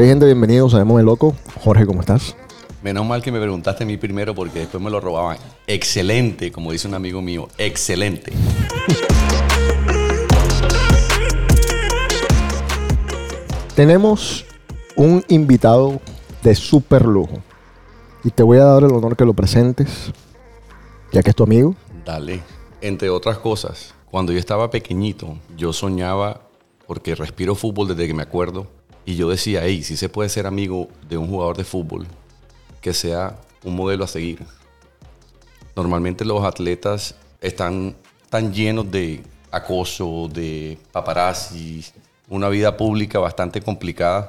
Ok, gente, bienvenidos a Llámame Loco. Jorge, ¿cómo estás? Menos mal que me preguntaste a mí primero porque después me lo robaban. Excelente, como dice un amigo mío, excelente. Tenemos un invitado de súper lujo. Y te voy a dar el honor que lo presentes, ya que es tu amigo. Dale. Entre otras cosas, cuando yo estaba pequeñito, yo soñaba, porque respiro fútbol desde que me acuerdo, y yo decía, hey, si se puede ser amigo de un jugador de fútbol, que sea un modelo a seguir. Normalmente los atletas están tan llenos de acoso, de paparazzi, una vida pública bastante complicada.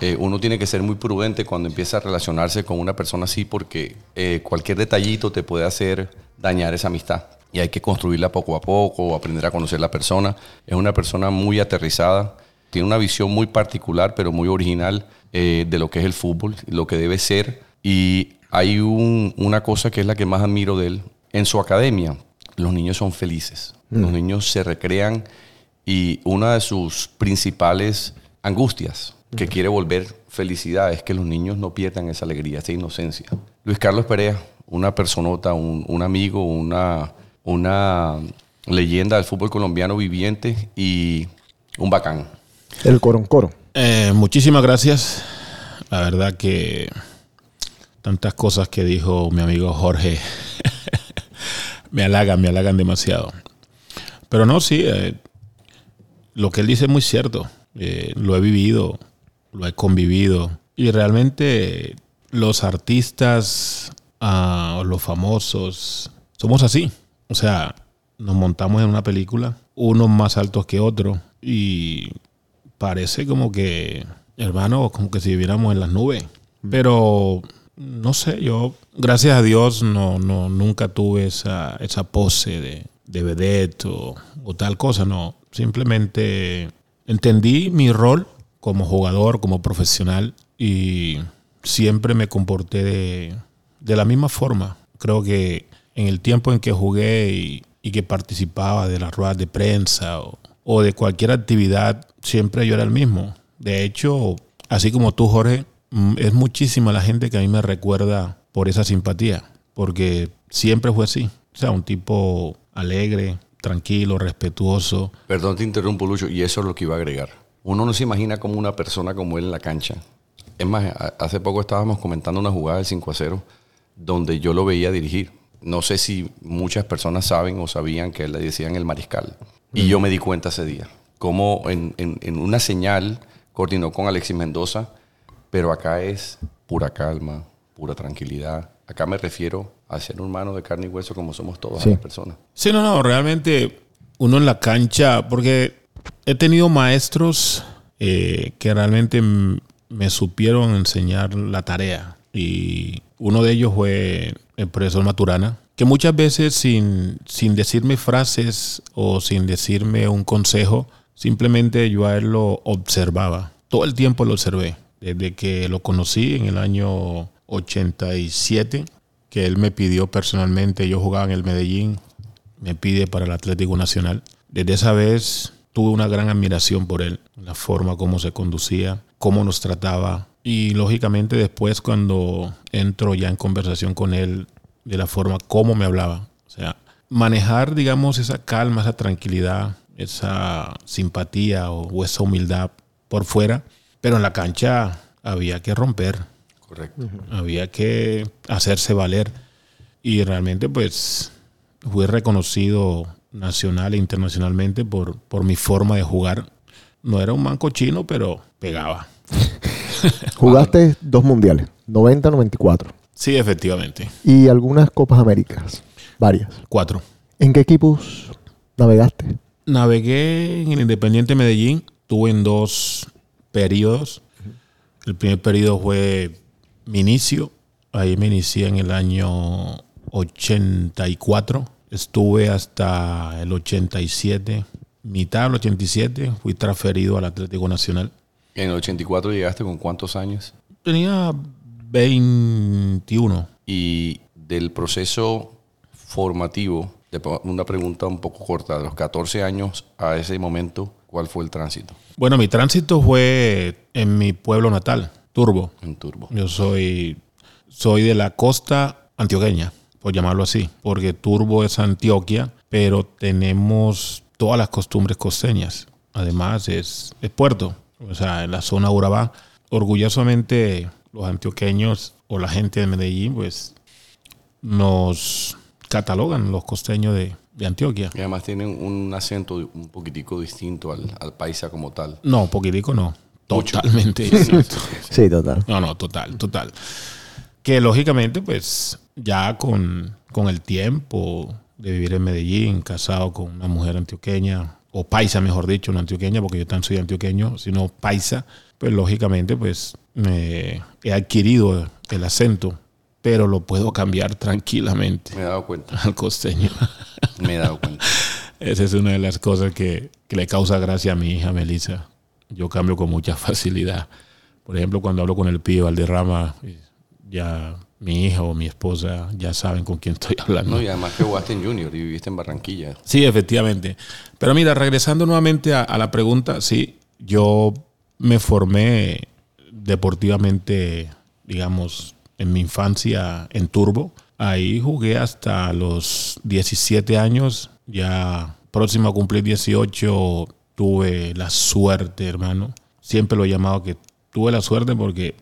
Eh, uno tiene que ser muy prudente cuando empieza a relacionarse con una persona así porque eh, cualquier detallito te puede hacer dañar esa amistad. Y hay que construirla poco a poco, aprender a conocer la persona. Es una persona muy aterrizada, tiene una visión muy particular, pero muy original eh, de lo que es el fútbol, lo que debe ser. Y hay una cosa que es la que más admiro de él. En su academia, los niños son felices. Los niños se recrean y una de sus principales angustias que quiere volver felicidad es que los niños no pierdan esa alegría, esa inocencia. Luis Carlos Perea, una personota, un, amigo, una, una leyenda del fútbol colombiano viviente y un bacán. El coro Eh, muchísimas gracias. La verdad que tantas cosas que dijo mi amigo Jorge me halagan, me halagan demasiado. Pero no, sí, eh, lo que él dice es muy cierto. Eh, lo he vivido, lo he convivido. Y realmente los artistas uh, los famosos somos así. O sea, nos montamos en una película, unos más altos que otros. Y parece como que, hermano, como que si viviéramos en las nubes. Pero no sé, yo, gracias a Dios, no, no, nunca tuve esa, esa pose de, de vedette o, o tal cosa, no. Simplemente entendí mi rol como jugador, como profesional y siempre me comporté de, de la misma forma. Creo que en el tiempo en que jugué y, y que participaba de las ruedas de prensa o, o, de cualquier actividad, siempre yo era el mismo. De hecho, así como tú, Jorge, mm, es muchísima la gente que a mí me recuerda por esa simpatía, porque siempre fue así. O sea, un tipo alegre, tranquilo, respetuoso. Perdón, te interrumpo, Lucho, y eso es lo que iba a agregar. Uno no se imagina como una persona como él en la cancha. Es más, hace poco estábamos comentando una jugada del 5 a 0 donde yo lo veía dirigir. No sé si muchas personas saben o sabían que le decían el mariscal. Y yo me di cuenta ese día. Como en, en, en una señal coordinó con Alexis Mendoza, pero acá es pura calma, pura tranquilidad. Acá me refiero a ser humano de carne y hueso como somos todas sí. las personas. Sí, no, no, realmente uno en la cancha, porque he tenido maestros eh, que realmente me supieron enseñar la tarea. Y uno de ellos fue el profesor Maturana, que muchas veces sin, sin decirme frases o sin decirme un consejo, simplemente yo a él lo observaba. Todo el tiempo lo observé. Desde que lo conocí en el año 87, que él me pidió personalmente, yo jugaba en el Medellín, me pide para el Atlético Nacional. Desde esa vez tuve una gran admiración por él, la forma como se conducía, cómo nos trataba. Y lógicamente después cuando entro ya en conversación con él, de la forma como me hablaba. O sea, manejar, digamos, esa calma, esa tranquilidad, esa simpatía o, o esa humildad por fuera, pero en la cancha había que romper. Correcto. Uh -huh. Había que hacerse valer. Y realmente, pues, fui reconocido nacional e internacionalmente por, por mi forma de jugar. No era un manco chino, pero pegaba. Jugaste dos mundiales, 90-94. Sí, efectivamente. Y algunas Copas Américas, varias. Cuatro. ¿En qué equipos navegaste? Navegué en el Independiente Medellín, tuve en dos periodos. El primer periodo fue mi inicio, ahí me inicié en el año 84, estuve hasta el 87, mitad del 87, fui transferido al Atlético Nacional. ¿En el 84 llegaste con cuántos años? Tenía 21. Y del proceso formativo, de- una pregunta un poco corta, de los 14 años a ese momento, ¿cuál fue el tránsito Bueno, mi tránsito fue en mi pueblo natal, Turbo. en Turbo? Yo soy, soy de la costa antioqueña, por llamarlo así, porque Turbo es Antioquia, pero tenemos todas las costumbres costeñas. Además, es, es puerto, o sea, en la zona Urabá. Orgullosamente, los antioqueños o la gente de Medellín, pues nos catalogan los costeños de, de Antioquia. Y además tienen un acento un poquitico distinto al, al paisa como tal. No, poquitico no. Totalmente distinto. Sí, total. No, no, total, total. Que lógicamente, pues ya con, con el tiempo de vivir en Medellín, casado con una mujer antioqueña, o paisa, mejor dicho, no antioqueña, porque yo también soy antioqueño, sino paisa, pues lógicamente, pues he adquirido el acento, pero lo puedo cambiar tranquilamente Me he dado cuenta, al costeño. me he dado cuenta. Esa es una de las cosas que, que le causa gracia a mi hija Melissa. Yo cambio con mucha facilidad. Por ejemplo, cuando hablo con el pibe Valderrama, eh, ya mi hija o mi esposa ya saben con quién estoy hablando. No, y además que jugaste en Junior y viviste en Barranquilla. Sí, efectivamente. Pero mira, regresando nuevamente a, a la pregunta, sí, yo me formé deportivamente, digamos, en mi infancia en Turbo. Ahí jugué hasta los 17 años, ya próximo a cumplir 18 tuve la suerte, hermano. Siempre lo he llamado que tuve la suerte porque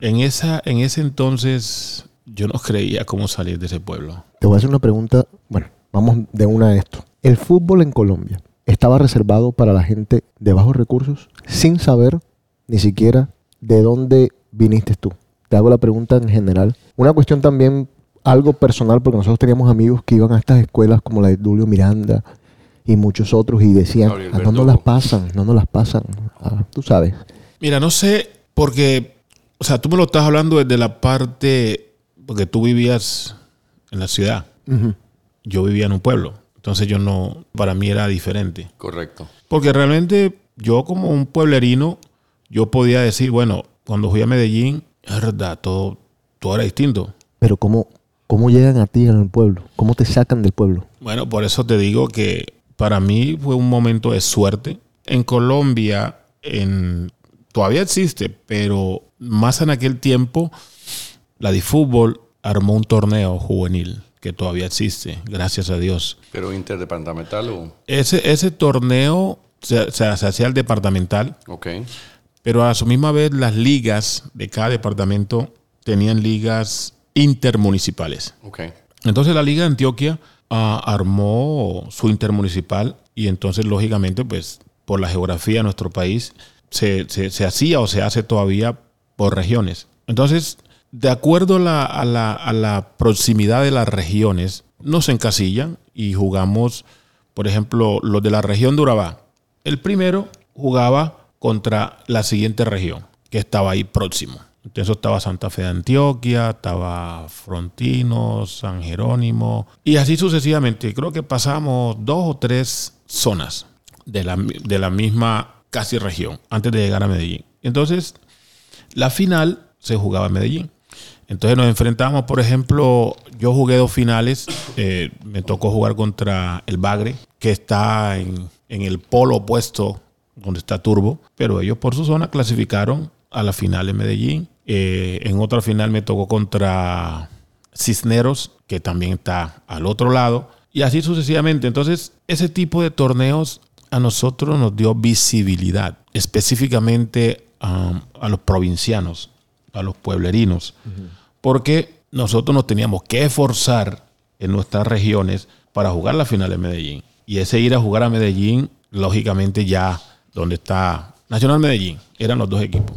en, esa, en ese entonces yo no creía cómo salir de ese pueblo. Te voy a hacer una pregunta. Bueno, vamos de una a esto. ¿El fútbol en Colombia estaba reservado para la gente de bajos recursos sin saber ni siquiera de dónde viniste tú? Te hago la pregunta en general. Una cuestión también algo personal, porque nosotros teníamos amigos que iban a estas escuelas como la de Julio Miranda y muchos otros y decían, "Ah, no nos Verdugo". las pasan, no nos las pasan. Ah, tú sabes. Mira, no sé, porque, o sea, tú me lo estás hablando desde la parte, porque tú vivías en la ciudad, yo vivía en un pueblo, entonces yo no, para mí era diferente. Correcto. Porque realmente yo como un pueblerino, yo podía decir, bueno, cuando fui a Medellín, es verdad, todo, todo era distinto. Pero ¿cómo, ¿cómo llegan a ti en el pueblo? ¿Cómo te sacan del pueblo? Bueno, por eso te digo que para mí fue un momento de suerte. En Colombia, en, todavía existe, pero más en aquel tiempo, la de fútbol armó un torneo juvenil que todavía existe, gracias a Dios. Pero interdepartamental o... Ese, ese torneo se, se- se hacía el departamental, Ok. pero a su misma vez las ligas de cada departamento tenían ligas intermunicipales. Ok. Entonces la Liga de Antioquia ah, armó su intermunicipal y entonces lógicamente pues por la geografía de nuestro país se, se- hacía o se hace todavía por regiones. Entonces, de acuerdo a la, a la- a la proximidad de las regiones, nos encasillan y jugamos, por ejemplo, los de la región de Urabá. El primero jugaba contra la siguiente región, que estaba ahí próximo. Entonces estaba Santa Fe de Antioquia, estaba Frontino, San Jerónimo, y así sucesivamente. Creo que pasamos dos o tres zonas de la, de la misma casi región antes de llegar a Medellín. Entonces, la final se jugaba en Medellín. Entonces nos enfrentamos, por ejemplo, yo jugué dos finales, eh, me tocó jugar contra el Bagre, que está en, el polo opuesto donde está Turbo, pero ellos por su zona clasificaron a la final en Medellín. Eh, en otra final me tocó contra Cisneros, que también está al otro lado, y así sucesivamente. Entonces, ese tipo de torneos a nosotros nos dio visibilidad, específicamente um, a los provincianos, a los pueblerinos, porque nosotros nos teníamos que esforzar en nuestras regiones para jugar la final en Medellín. Y ese ir a jugar a Medellín, lógicamente ya donde está Nacional Medellín, eran los dos equipos.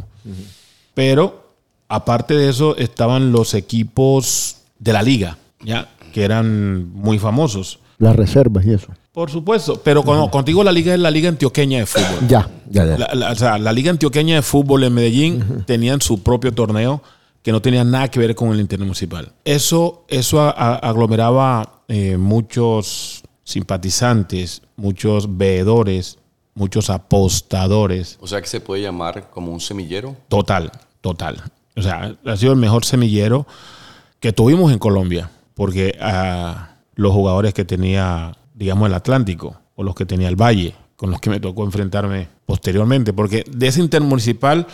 Pero aparte de eso estaban los equipos de la liga, ya que eran muy famosos. Las reservas y eso. Por supuesto, pero con- contigo la liga es la liga antioqueña de fútbol. Ya, ya, ya. La, la- o sea, la liga antioqueña de fútbol en Medellín tenían su propio torneo que no tenía nada que ver con el intermunicipal. Eso, eso a- a- aglomeraba eh, muchos simpatizantes, muchos veedores, muchos apostadores. O sea que se puede llamar como un semillero. Total, total. O sea, ha sido el mejor semillero que tuvimos en Colombia, porque a los jugadores que tenía, digamos, el Atlántico, o los que tenía el Valle, con los que me tocó enfrentarme posteriormente, porque de ese intermunicipal,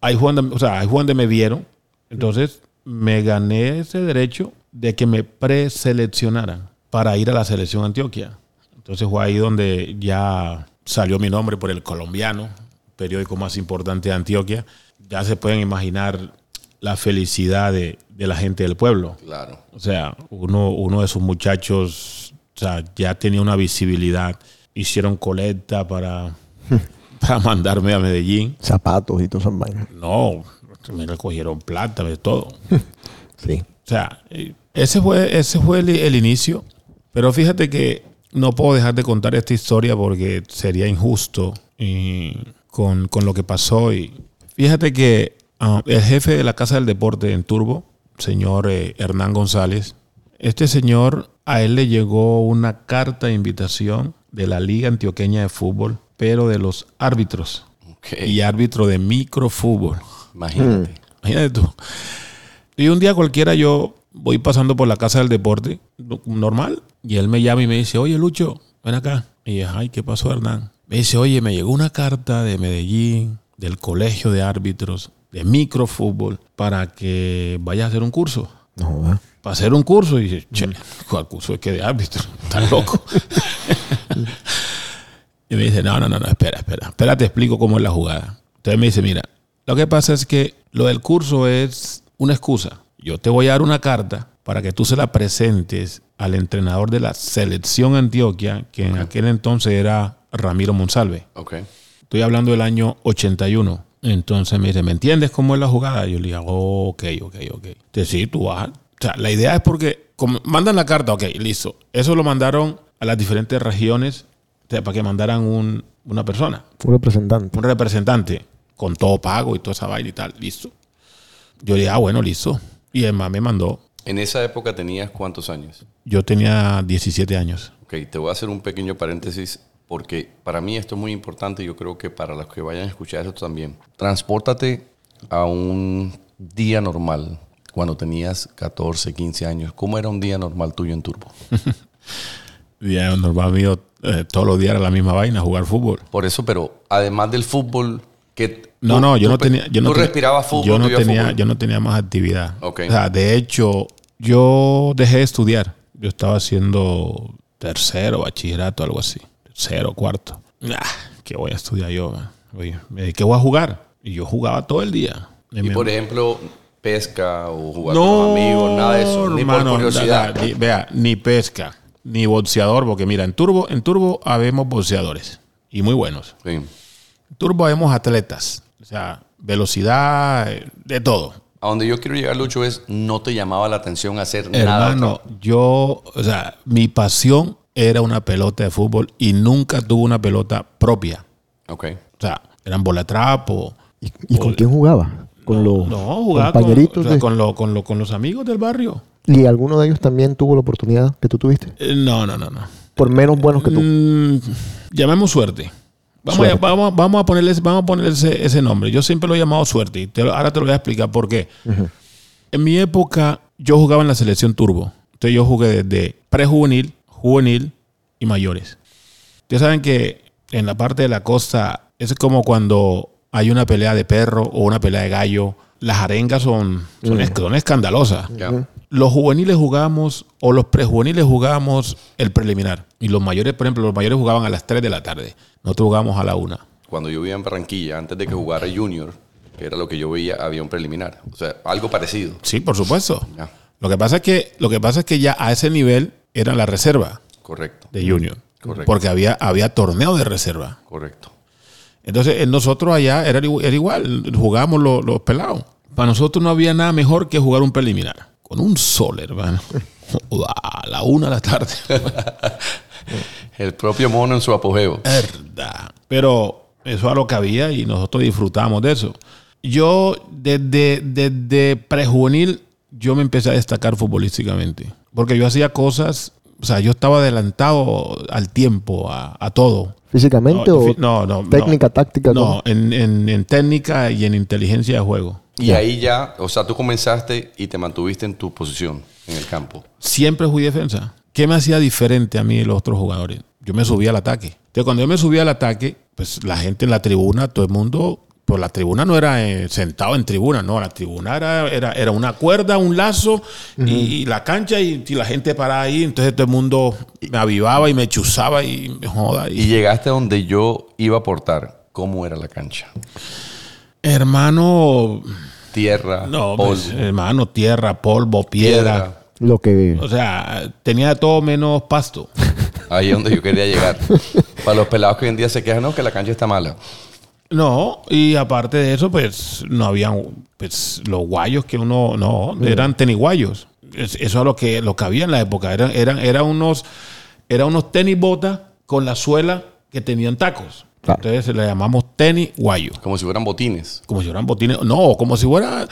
ahí fue donde, o sea, ahí fue donde me vieron, entonces me gané ese derecho de que me preseleccionaran para ir a la selección Antioquia. Entonces fue ahí donde ya salió mi nombre por el colombiano, periódico más importante de Antioquia. Ya se pueden imaginar la felicidad de, de la gente del pueblo. Claro. O sea, uno, uno de esos muchachos o sea, ya tenía una visibilidad. Hicieron colecta para, para mandarme a Medellín. Zapatos y todas esas vainas. No, me recogieron plata, de todo. Sí. O sea, ese fue, ese fue el, el inicio. Pero fíjate que no puedo dejar de contar esta historia porque sería injusto eh, con, con lo que pasó. Y fíjate que ah, el jefe de la Casa del Deporte en Turbo, señor eh, Hernán González, este señor, a él le llegó una carta de invitación de la Liga Antioqueña de Fútbol, pero de los árbitros y árbitro de microfútbol. Imagínate. Imagínate tú. Y un día cualquiera yo voy pasando por la casa del deporte, no- normal, y él me llama y me dice, oye Lucho, ven acá. Y yo, ay, ¿qué pasó Hernán? Me dice, oye, me llegó una carta de Medellín, del colegio de árbitros, de microfútbol, para que vayas a hacer un curso. No, ¿verdad? Para hacer un curso. Y dice, che, ¿cuál curso es que de árbitro? Estás loco. y me dice, no, no, no, no, espera, espera. Espera, te explico cómo es la jugada. Entonces me dice, mira, lo que pasa es que lo del curso es una excusa. Yo te voy a dar una carta para que tú se la presentes al entrenador de la selección Antioquia, que en aquel entonces era Ramiro Monsalve. Ok. Estoy hablando del año 81. Entonces me dice, ¿me entiendes cómo es la jugada? Yo le digo, ok, ok, ok. Entonces sí, tú vas. O sea, la idea es porque como mandan la carta, ok, listo. Eso lo mandaron a las diferentes regiones o sea, para que mandaran un- una persona, Un representante. un representante, con todo pago y toda esa vaina y tal, listo. Yo le dije, ah, bueno, listo. Y el más me mandó. En esa época tenías cuántos años? Yo tenía 17 años. Ok, te voy a hacer un pequeño paréntesis porque para mí esto es muy importante y yo creo que para los que vayan a escuchar esto también. Transpórtate a un día normal cuando tenías 14, 15 años. ¿Cómo era un día normal tuyo en Turbo? Día normal mío, eh, todos los días era la misma vaina, jugar fútbol. Por eso, pero además del fútbol, que No, no, yo no tenía. Yo no tú respirabas fútbol. Yo no, tenía, fútbol. yo no tenía más actividad. Ok. O sea, de hecho, yo dejé de estudiar. Yo estaba haciendo tercero, bachillerato, algo así. Tercero, cuarto. Ah, ¿Qué voy a estudiar yo? man? Oye, me dediqué a jugar. Y yo jugaba todo el día. Y por ejemplo, pesca o jugar con los amigos, nada de eso. Ni por hermano, curiosidad. da- da, ni- vea, ni pesca, ni boxeador, porque mira, en Turbo, en Turbo habemos boxeadores. Y muy buenos. Sí. En Turbo habemos atletas. O sea, velocidad, eh, de todo. A donde yo quiero llegar, Lucho, es no te llamaba la atención hacer nada. Hermano, yo, o sea, mi pasión era una pelota de fútbol y nunca tuve una pelota propia. Ok. O sea, eran bola trapo. ¿Y, y con quién jugaba? Con los No, jugaba con, compañeritos. o sea, de- con, lo- con lo- con los amigos del barrio. ¿Y alguno de ellos también tuvo la oportunidad que tú tuviste? Eh, No, no, no, no. Por menos buenos que tú. Mm, llamemos suerte. Vamos, Suerte. A, vamos, vamos a ponerle, vamos a ponerle ese, ese nombre. Yo siempre lo he llamado suerte. Y te lo- ahora te lo voy a explicar por qué. En mi época, yo jugaba en la selección turbo. Entonces yo jugué desde prejuvenil, juvenil y mayores. Ustedes saben que en la parte de la costa es como cuando hay una pelea de perro o una pelea de gallo. Las arengas son, son, esc- son escandalosas. Ya. Los juveniles jugábamos, o los prejuveniles jugábamos el preliminar. Y los mayores, por ejemplo, los mayores jugaban a las 3 de la tarde. Nosotros jugábamos a la 1. Cuando yo vivía en Barranquilla, antes de que jugara Junior, que era lo que yo veía, había un preliminar. O sea, algo parecido. Sí, por supuesto. Ya. Lo que pasa es que, lo que, pasa es que ya a ese nivel era la reserva Correcto. de Junior. Correcto. Porque había, había torneo de reserva. Correcto. Entonces, en nosotros allá era, era igual, jugábamos los, los pelados. Para nosotros no había nada mejor que jugar un preliminar. Con un sol, hermano. a la una de la tarde. El propio mono en su apogeo. Verdad. Pero eso era lo que había y nosotros disfrutábamos de eso. Yo, desde, desde prejuvenil, yo me empecé a destacar futbolísticamente. Porque yo hacía cosas, o sea, yo estaba adelantado al tiempo, a, a todo. ¿Físicamente No, o no, no, no. técnica, táctica? No, en, en- en técnica y en inteligencia de juego. Y ahí ya, o sea, tú comenzaste y te mantuviste en tu posición en el campo. Siempre fui defensa. ¿Qué me hacía diferente a mí de los otros jugadores? Yo me subía al ataque. Entonces, cuando yo me subía al ataque, pues la gente en la tribuna, todo el mundo, pues la tribuna no era eh, sentado en tribuna, no, la tribuna era, era, era una cuerda, un lazo y, y la cancha y, y la gente parada ahí. Entonces todo el mundo me avivaba y me chuzaba y me joda. Y Y, llegaste a donde yo iba a aportar. ¿Cómo era la cancha? hermano, Tierra, no, polvo, pues, hermano, tierra, polvo, piedra. piedra. Lo que... O sea, tenía de todo menos pasto. Ahí es donde yo quería llegar. Para los pelados que hoy en día se quejan, no, que la cancha está mala. No, y aparte de eso, pues no habían pues, los guayos que uno, no, eran tenis guayos. Es- Eso es lo que, lo que había en la época. Eran, eran, eran unos, eran unos tenis botas con la suela que tenían tacos. Claro. Entonces le llamamos tenis guayo. Como si fueran botines. Como si fueran botines. No, como si fueran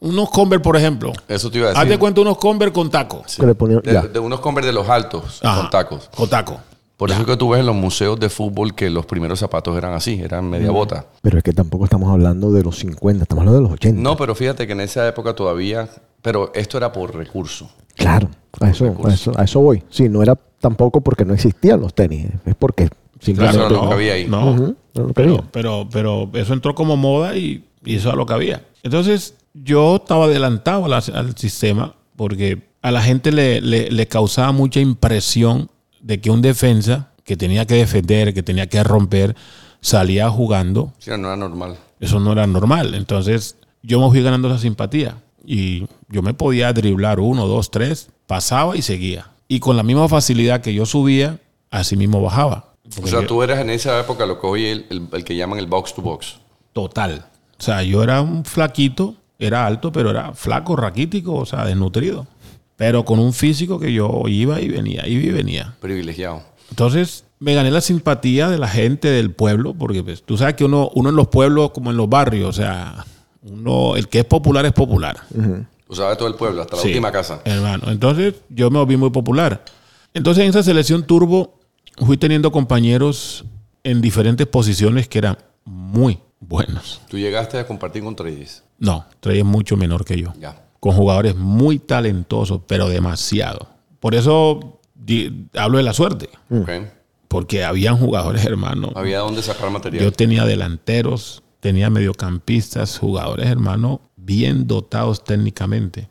unos Converse, por ejemplo. Eso te iba a Haz decir. de cuenta unos Converse con tacos. de unos Converse de los altos, Ajá, con tacos. Con tacos. Por eso es que tú ves en los museos de fútbol que los primeros zapatos eran así, eran media bota. Pero es que tampoco estamos hablando de los 50, estamos hablando de los 80. No, pero fíjate que en esa época todavía, pero esto era por recurso. Claro, a eso, a eso, a eso voy. Sí, no era tampoco porque no existían los tenis, es porque simplemente Claro, no, no. que había ahí. No, era que pero, pero, pero eso entró como moda y, y eso es lo que había. Entonces, yo estaba adelantado al sistema porque a la gente le, le- le causaba mucha impresión de que un defensa que tenía que defender, que tenía que romper, salía jugando. Sí, no era normal. Eso no era normal. Entonces, yo me fui ganando esa simpatía. Y yo me podía driblar uno, dos, tres, pasaba y seguía. Y con la misma facilidad que yo subía, así mismo bajaba. O sea, yo- tú eras en esa época lo que hoy el, el- el que llaman el box to box. total. O sea, yo era un flaquito, era alto, pero era flaco, raquítico, o sea, desnutrido. Pero con un físico que yo iba y venía, iba y venía. Privilegiado. Entonces, me gané la simpatía de la gente del pueblo, porque pues, tú sabes que uno, uno en los pueblos, como en los barrios, o sea, uno, el que es popular es popular. Tú sabes todo el pueblo, hasta la Sí, última casa. Hermano, entonces yo me volví muy popular. Entonces en esa selección turbo fui teniendo compañeros en diferentes posiciones que eran muy buenos. Tú llegaste a compartir con Treyes. No, Trey es mucho menor que yo. Ya. Con jugadores muy talentosos, pero demasiado. Por eso di- hablo de la suerte. Ok. Porque habían jugadores, hermano. Había donde sacar material. Yo tenía delanteros, tenía mediocampistas, jugadores, hermano, bien dotados técnicamente.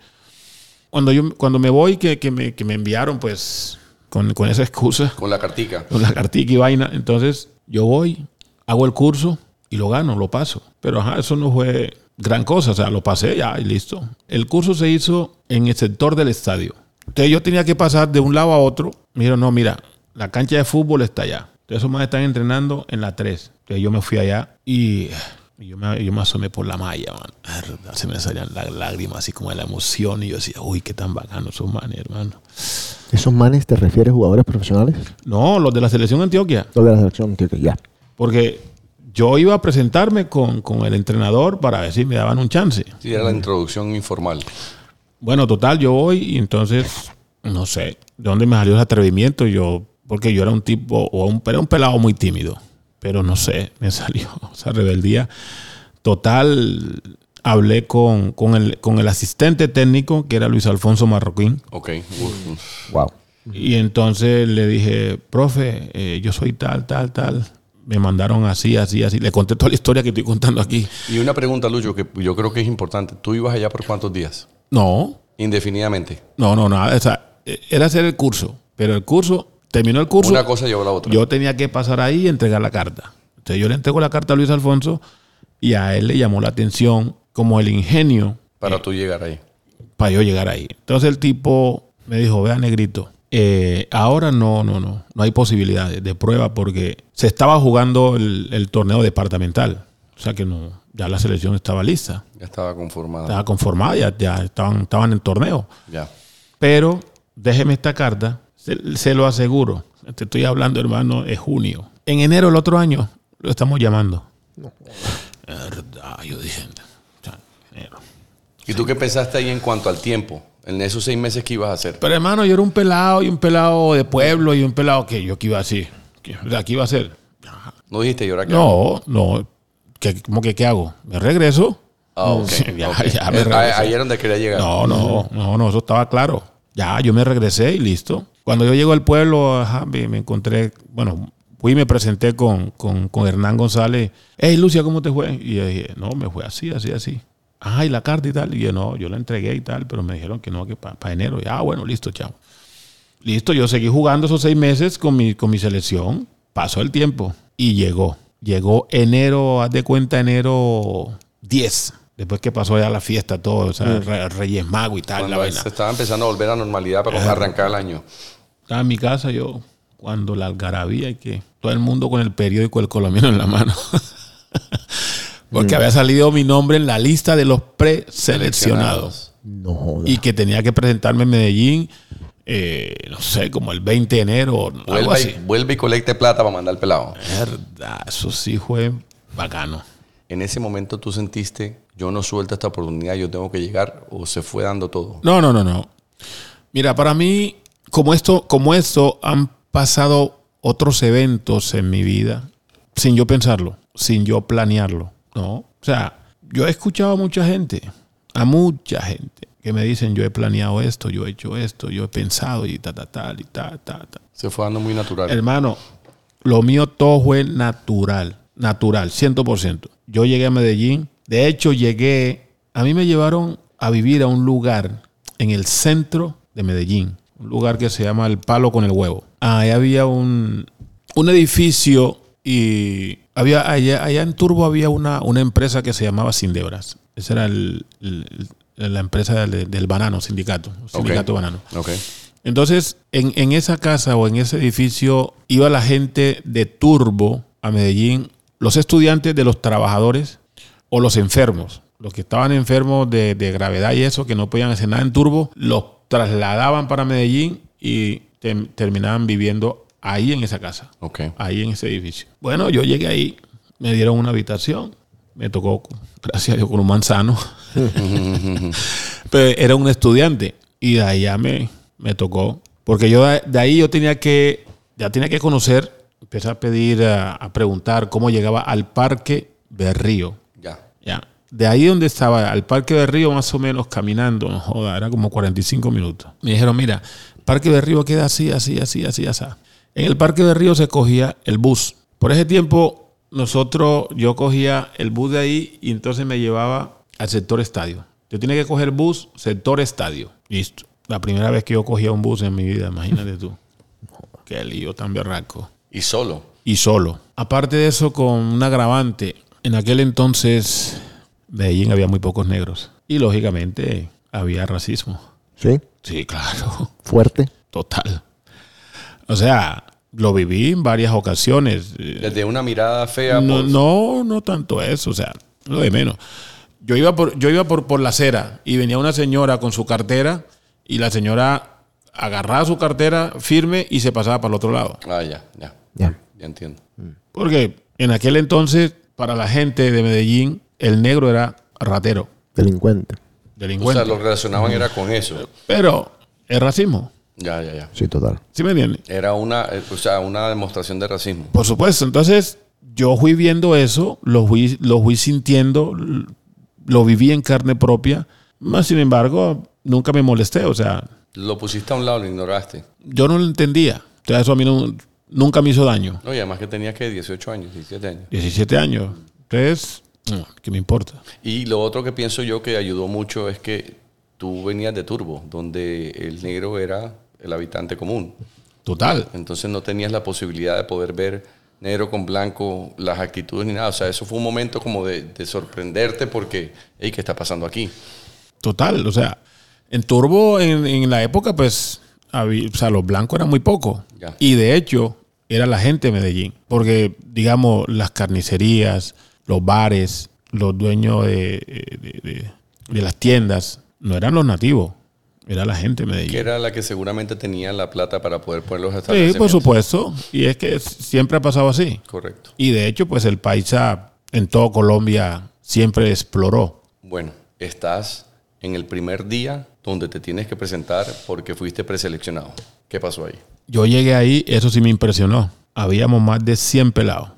Cuando, yo, cuando me voy, que, que me, que me enviaron, pues, con, con esa excusa, Con la cartica. con la cartica y vaina, entonces yo voy, hago el curso y lo gano, lo paso. Pero ajá, eso no fue gran cosa, o sea, lo pasé ya y listo. El curso se hizo en el sector del estadio. Entonces yo tenía que pasar de un lado a otro. Mira, no, mira, la cancha de fútbol está allá. Entonces esos más están entrenando en la 3. Entonces yo me fui allá y, yo, me, yo me asomé por la malla, man. Se me salían las lágrimas así como de la emoción y yo decía, uy, qué tan bacano esos manes, hermano. ¿Esos manes te refieres jugadores profesionales? No, los de la selección Antioquia. Los de la selección, tío, que ya. Porque yo iba a presentarme con, con el entrenador para ver si me daban un chance. Sí, era la introducción informal. Bueno, total, yo voy y entonces, no sé, de dónde me salió ese atrevimiento. Yo, porque yo era un tipo, o un, era un pelado muy tímido. Pero no sé, me salió esa rebeldía. Total, hablé con, con, el, con el asistente técnico, que era Luis Alfonso Marroquín. Ok. Wow. Y entonces le dije, profe, eh, yo soy tal, tal, tal. Me mandaron así, así, así. Le conté toda la historia que estoy contando aquí. Y una pregunta, Lucho, que yo creo que es importante. ¿Tú ibas allá por cuántos días? No, Indefinidamente. no, no, nada. O sea, eh, era hacer el curso. Pero el curso, terminó el curso. Una cosa llevó a la otra. Yo tenía que pasar ahí y entregar la carta. Entonces yo le entrego la carta a Luis Alfonso y a él le llamó la atención como el ingenio para tú llegar ahí. para yo llegar ahí. Entonces el tipo me dijo, vea negrito, eh, ahora no, no, no, no hay posibilidades de prueba porque se estaba jugando el, el torneo departamental. O sea que no, ya la selección estaba lista, Ya estaba conformada. estaba conformada, ya, ya estaban, estaban en torneo. Ya. Pero déjeme esta carta, se, se lo aseguro. Te estoy hablando, hermano, es junio. En enero del otro año lo estamos llamando. Verdad, yo dije. ¿Y tú qué pensaste ahí en cuanto al tiempo? En esos seis meses que ibas a hacer. Pero hermano, yo era un pelado y un pelado de pueblo y un pelado que yo que iba así. ¿Qué, o sea, ¿qué iba a hacer? ¿No dijiste y ahora qué? No, no. ¿Qué, ¿Cómo que qué hago? ¿Me regreso? Ah, ok, ya, ok. ya me Eh, regresé. Ahí es donde quería llegar. No, no, no, no, eso estaba claro. Ya, yo me regresé y listo. Cuando yo llego al pueblo, ajá, me, me encontré, bueno, fui y me presenté con, con, con Hernán González. Hey, Lucia, ¿cómo te fue? Y yo dije, no, me fue así, así, así. Ajá, y la carta y tal. Y yo, no, yo la entregué y tal, pero me dijeron que no, que para enero. Y, ah, bueno, listo, chao. Listo, yo seguí jugando esos seis meses con mi, con mi selección. Pasó el tiempo y llegó. Llegó enero, haz de cuenta, enero 10. Después que pasó ya la fiesta, todo, o sea, Re- Reyes Mago y tal, la vaina. se estaba empezando a volver a normalidad para arrancar el año. Estaba en mi casa yo, cuando la algarabía y que todo el mundo con el periódico El Colombiano en la mano. Porque había salido mi nombre en la lista de los preseleccionados. No. Y que tenía que presentarme en Medellín, eh, no sé, como el 20 de enero o algo Vuelve así. y, vuelve y colecte plata para mandar el pelado. Verdad, eso sí fue bacano. En ese momento tú sentiste, yo no suelto esta oportunidad, yo tengo que llegar, o se fue dando todo. No, no, no, no. Mira, para mí, como esto, como esto, han pasado otros eventos en mi vida sin yo pensarlo, sin yo planearlo, ¿no? O sea, yo he escuchado a mucha gente, a mucha gente, que me dicen, yo he planeado esto, yo he hecho esto, yo he pensado y ta, ta, tal, y ta, ta, ta. Se fue dando muy natural. Hermano, lo mío todo fue natural, natural, 100%. Yo llegué a Medellín, de hecho llegué, a mí me llevaron a vivir a un lugar en el centro de Medellín, un lugar que se llama El Palo con el Huevo. Ahí había un, un edificio y había allá, allá en Turbo había una, una empresa que se llamaba Sindebras. Esa era el- el- la empresa del, del banano, sindicato, sindicato banano. Entonces, en, en esa casa o en ese edificio iba la gente de Turbo a Medellín, los estudiantes de los trabajadores o los enfermos. Los que estaban enfermos de, de gravedad y eso, que no podían hacer nada en Turbo, los trasladaban para Medellín y terminaban viviendo ahí en esa casa, Ok. ahí en ese edificio. Bueno, yo llegué ahí, me dieron una habitación, me tocó, gracias a Dios, con un manzano. Pero era un estudiante y de ahí ya me, me tocó. Porque yo de de ahí yo tenía que, ya tenía que conocer, empecé a pedir, a, a preguntar cómo llegaba al Parque Berrío. Ya. Ya. De ahí donde estaba, al Parque Berrío más o menos caminando, no joda, era como 45 minutos. Me dijeron, mira, Parque Berrío queda así, así, así, así, así. En el Parque Berrío se cogía el bus. Por ese tiempo, nosotros, yo cogía el bus de ahí y entonces me llevaba al sector estadio. Yo tenía que coger bus, sector estadio. Listo. La primera vez que yo cogía un bus en mi vida, imagínate tú. Qué lío tan berraco Y solo. y solo. Aparte de eso, con un agravante, en aquel entonces Medellín había muy pocos negros y lógicamente había racismo. ¿Sí? Sí, claro, Fuerte. total. O sea, lo viví en varias ocasiones. Desde una mirada fea. No, por- no, no tanto eso, o sea, lo de menos. Yo iba por, yo iba por, por la acera y venía una señora con su cartera y la señora agarraba su cartera firme y se pasaba para el otro lado. Ah, ya, ya. Ya. Ya entiendo. Porque en aquel entonces, para la gente de Medellín, el negro era ratero, Delincuente. O delincuente. sea, lo relacionaban era con eso. Pero es racismo. Ya, ya, ya. Sí, total. ¿Sí me entiendes? Era una, eh, o sea, una demostración de racismo. Por supuesto. Entonces, yo fui viendo eso, lo fui, lo fui sintiendo, lo viví en carne propia. Más sin embargo, nunca me molesté. O sea, Lo pusiste a un lado, lo ignoraste. yo no lo entendía. O sea, eso a mí no- nunca me hizo daño. No, y además que tenías que 18 años, 17 años. 17 años. Entonces, no, ¿qué me importa? Y lo otro que pienso yo que ayudó mucho es que tú venías de Turbo, donde el negro era el habitante común. Total. Entonces no tenías la posibilidad de poder ver negro con blanco, las actitudes ni nada. O sea, eso fue un momento como de, de sorprenderte porque, hey, ¿qué está pasando aquí? Total, o sea, en Turbo en, en la época, pues, había- o sea, los blancos eran muy pocos. Y de hecho, era la gente de Medellín. Porque, digamos, las carnicerías, los bares, los dueños de, de- de- de las tiendas, no eran los nativos. Era la gente de Medellín. Que era la que seguramente tenía la plata para poder poner los Sí, establecimientos. por supuesto. Y es que siempre ha pasado así. Correcto. Y de hecho, pues el paisa en todo Colombia siempre exploró. Bueno, estás en el primer día donde te tienes que presentar porque fuiste preseleccionado. ¿Qué pasó ahí? Yo llegué ahí, eso sí me impresionó. Habíamos más de 100 pelados.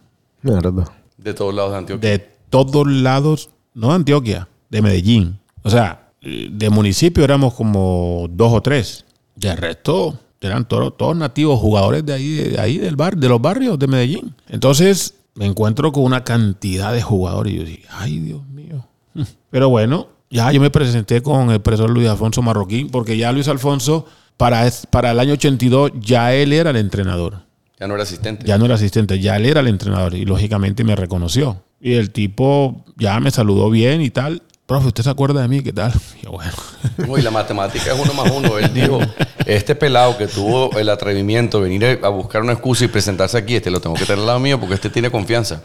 Mierda. De todos lados de Antioquia. De todos lados, no de Antioquia, de Medellín. O sea, de municipio éramos como dos o tres. De resto, eran todos, todos nativos, jugadores de ahí, de ahí del bar, de los barrios de Medellín. Entonces, me encuentro con una cantidad de jugadores y yo dije, ay Dios mío. Pero bueno, ya yo me presenté con el profesor Luis Alfonso Marroquín, porque ya Luis Alfonso, para, para el año 82, ya él era el entrenador. Ya no era asistente. Ya no era asistente, ya él era el entrenador y lógicamente me reconoció. Y el tipo ya me saludó bien y tal. Profe, ¿usted se acuerda de mí? ¿Qué tal? Y yo, bueno. No, y la matemática es uno más uno. Él dijo, este pelado que tuvo el atrevimiento de venir a buscar una excusa y presentarse aquí, este lo tengo que tener al lado mío porque este tiene confianza.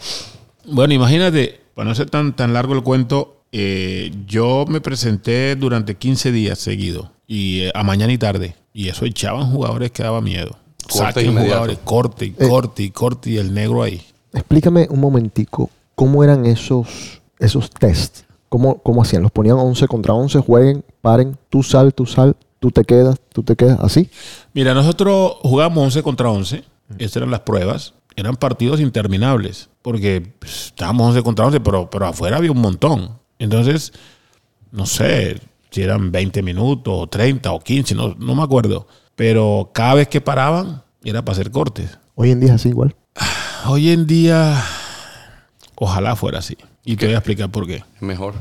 Bueno, imagínate, para no ser tan, tan largo el cuento, eh, yo me presenté durante 15 días seguidos, y eh, a mañana y tarde. Y eso echaban jugadores que daba miedo. Corte Saquen jugadores, corte y corte y corte y el negro ahí. Explícame un momentico cómo eran esos, esos tests. ¿Cómo, ¿Cómo hacían? ¿Los ponían 11 contra 11? Jueguen, paren, tú sal, tú sal, tú te quedas, tú te quedas, así. Mira, nosotros jugamos 11 contra 11. Esas eran las pruebas. Eran partidos interminables. Porque pues, estábamos 11 contra 11, pero, pero afuera había un montón. Entonces, no sé si eran 20 minutos, o 30 o 15, no, no me acuerdo. Pero cada vez que paraban, era para hacer cortes. Hoy en día es así igual. Hoy en día, ojalá fuera así. Y te voy a explicar por qué. Mejor.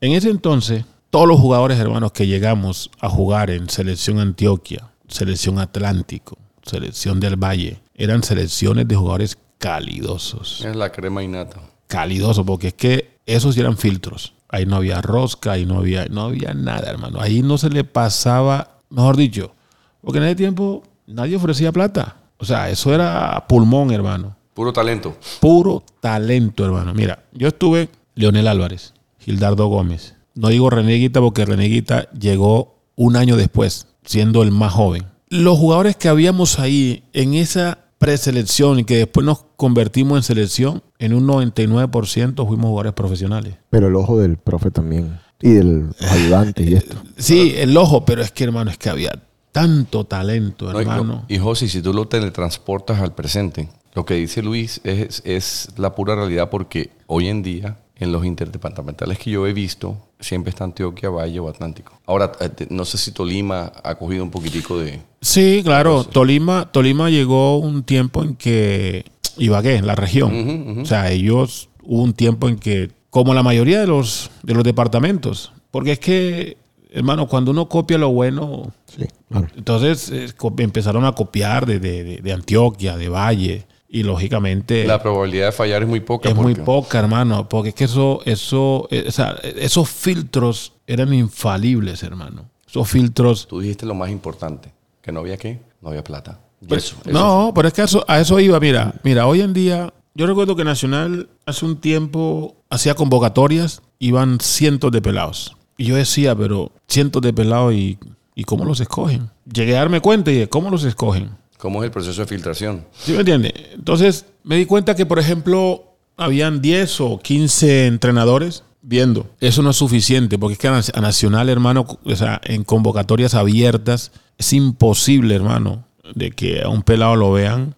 En ese entonces, todos los jugadores hermanos que llegamos a jugar en Selección Antioquia, Selección Atlántico, Selección del Valle, eran selecciones de jugadores calidosos. Es la crema innata. Calidosos, porque es que esos eran filtros. Ahí no había rosca, ahí no había, no había nada, hermano. Ahí no se le pasaba, mejor dicho, porque en ese tiempo nadie ofrecía plata. O sea, eso era pulmón, hermano Puro talento. puro talento, hermano. Mira, yo estuve Leonel Álvarez, Gildardo Gómez. No digo Reneguita porque Reneguita llegó un año después, siendo el más joven. Los jugadores que habíamos ahí en esa preselección y que después nos convertimos en selección, en un 99% fuimos jugadores profesionales. Pero el ojo del profe también. Y del ayudante y esto. Sí, el ojo, pero es que, hermano, es que había tanto talento, No, y- hermano. y José, si tú lo teletransportas al presente, lo que dice Luis es, es la pura realidad porque hoy en día, en los interdepartamentales que yo he visto, siempre está Antioquia, Valle o Atlántico. Ahora, eh, no sé si Tolima ha cogido un poquitico de... Sí, claro. Tolima, Tolima llegó un tiempo en que Ibagué, la región. O sea, ellos hubo un tiempo en que, como la mayoría de los, de los departamentos, porque es que, hermano, cuando uno copia lo bueno, Sí, claro. entonces eh, empezaron a copiar de, de- de- de Antioquia, de Valle, y lógicamente La probabilidad de fallar es muy poca. es muy poca, hermano, porque es que eso, eso, eh, o sea, esos filtros eran infalibles, hermano. Esos filtros Tú dijiste lo más importante, que no había qué, no había plata. Pero- eso, eso no, pero es que a eso, a eso iba. Mira, mira, hoy en día, yo recuerdo que Nacional hace un tiempo hacía convocatorias, iban cientos de pelados. Y yo decía, pero cientos de pelados y, y cómo los escogen. Llegué a darme cuenta y de cómo los escogen. ¿Cómo es el proceso de filtración? ¿Sí me entiende? Entonces me di cuenta que, por ejemplo, habían 10 o 15 entrenadores viendo. Eso no es suficiente, porque es que a Nac- a Nacional, hermano, o sea, en convocatorias abiertas, es imposible, hermano, de que a un pelado lo vean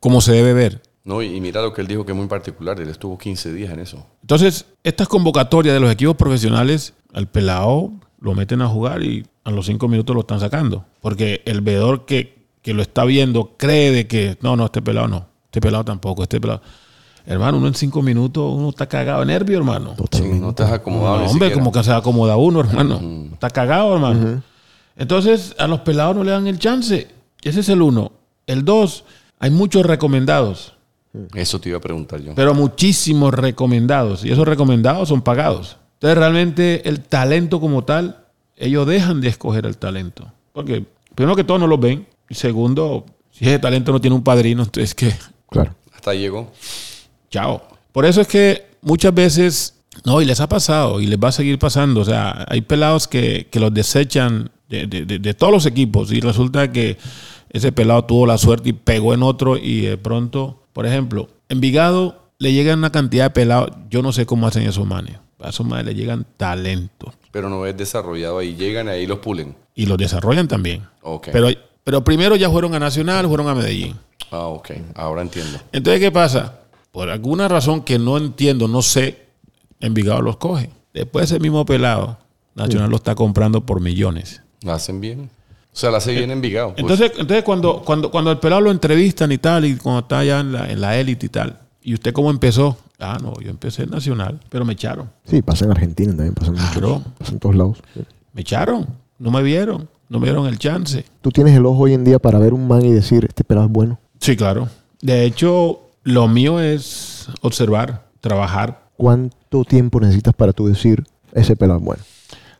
como se debe ver. No, y, mira lo que él dijo que es muy particular, él estuvo 15 días en eso. Entonces, estas convocatorias de los equipos profesionales, al pelado lo meten a jugar y a los cinco minutos lo están sacando. Porque el veedor que, que lo está viendo cree de que, no, no, este pelado no, este pelado tampoco, este pelado. Hermano, uno en cinco minutos, uno está cagado de nervio, hermano. Sí, no te has acomodado. No, hombre, como que se acomoda uno, hermano. Está cagado, hermano. Entonces, a los pelados no le dan el chance. Ese es el uno. El dos, hay muchos recomendados. Eso te iba a preguntar yo. Pero muchísimos recomendados. Y esos recomendados son pagados. Entonces, realmente el talento como tal, ellos dejan de escoger el talento. Porque, primero que todo, no lo ven. Y segundo, si ese talento no tiene un padrino, entonces que, Claro. Hasta llegó. chao. Por eso es que muchas veces No, y les ha pasado y les va a seguir pasando. O sea, hay pelados que, que los desechan de, de- de- de todos los equipos y resulta que ese pelado tuvo la suerte y pegó en otro y de pronto, por ejemplo, Envigado le llegan una cantidad de pelados, yo no sé cómo hacen esos manes. A esos manes le llegan talentos Pero no es desarrollado ahí. Llegan ahí y los pulen. y los desarrollan también. Ok. Pero, pero primero ya fueron a Nacional, fueron a Medellín. Ah, ok. Ahora entiendo. Entonces, ¿qué pasa? Por alguna razón que no entiendo, no sé, Envigado los coge. Después ese mismo pelado, Nacional lo está comprando por millones. La hacen bien. O sea, la hace bien Envigado. Pues, Entonces, entonces cuando, cuando, cuando el pelado lo entrevistan y tal, y cuando está allá en la, en la élite y tal, ¿y usted cómo empezó? Ah, no, yo empecé en Nacional, pero me echaron. Sí, pasa en Argentina también, pasa en, muchos- Claro. pasa en todos lados. Me echaron. No me vieron. No me dieron el chance. Tú tienes el ojo hoy en día para ver un man y decir, este pelado es bueno. Sí, claro. De hecho, lo mío es observar, trabajar. ¿Cuánto tiempo necesitas para tú decir, ese pelado es bueno?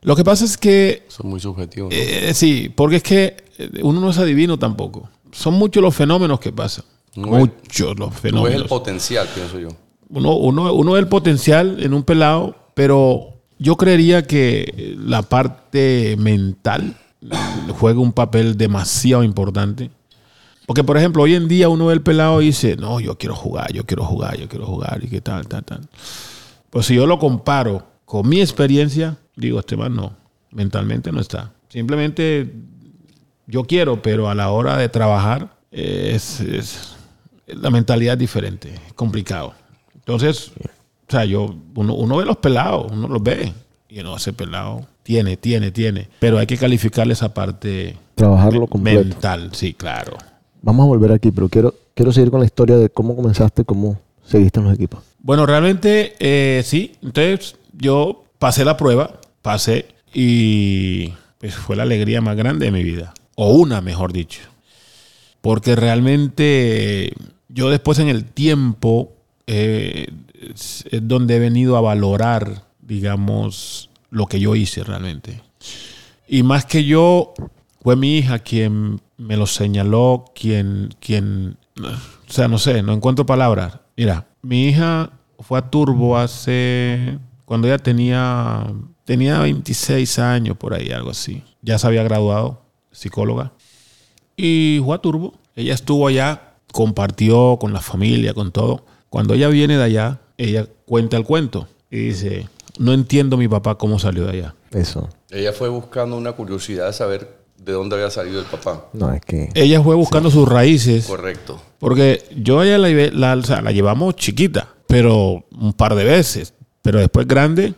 Lo que pasa es que es muy subjetivo. ¿no? Eh, sí, porque es que eh, uno no es adivino tampoco. Son muchos los fenómenos que pasan. No es- muchos los Tú ves el fenómenos. potencial, pienso yo. Uno, uno, uno ve el potencial en un pelado, pero yo creería que la parte mental juega un papel demasiado importante. Porque, por ejemplo, hoy en día uno ve el pelado y dice, no, yo quiero jugar, yo quiero jugar, yo quiero jugar, y qué tal, tal, tal. Pues si yo lo comparo con mi experiencia, digo, este man no, mentalmente no está. Simplemente yo quiero, pero a la hora de trabajar eh, es, es- la mentalidad es diferente, es complicado. Entonces, o sea, yo, uno, uno ve los pelados, uno los ve, y no, ese pelado tiene, tiene, tiene, pero hay que calificarle esa parte Trabajarlo completo. mental, sí, claro. Vamos a volver aquí, pero quiero, quiero seguir con la historia de cómo comenzaste, cómo seguiste en los equipos. Bueno, realmente eh, sí. Entonces yo pasé la prueba, pasé y pues fue la alegría más grande de mi vida. O una, mejor dicho. Porque realmente yo después en el tiempo eh, es donde he venido a valorar, digamos, lo que yo hice realmente. Y más que yo, fue mi hija quien me lo señaló, quien, quien, o sea, no sé, no encuentro palabras. Mira, mi hija fue a Turbo hace, cuando ella tenía, tenía 26 años por ahí, algo así. Ya se había graduado, psicóloga. Y fue a Turbo. Ella estuvo allá, compartió con la familia, con todo. Cuando ella viene de allá, ella cuenta el cuento y dice, no entiendo mi papá cómo salió de allá. Eso. Ella fue buscando una curiosidad de saber de dónde había salido el papá. No, es que... Ella fue buscando sus raíces. Correcto. Porque yo a ella la, la- o sea, la llevamos chiquita, pero un par de veces. Pero después grande,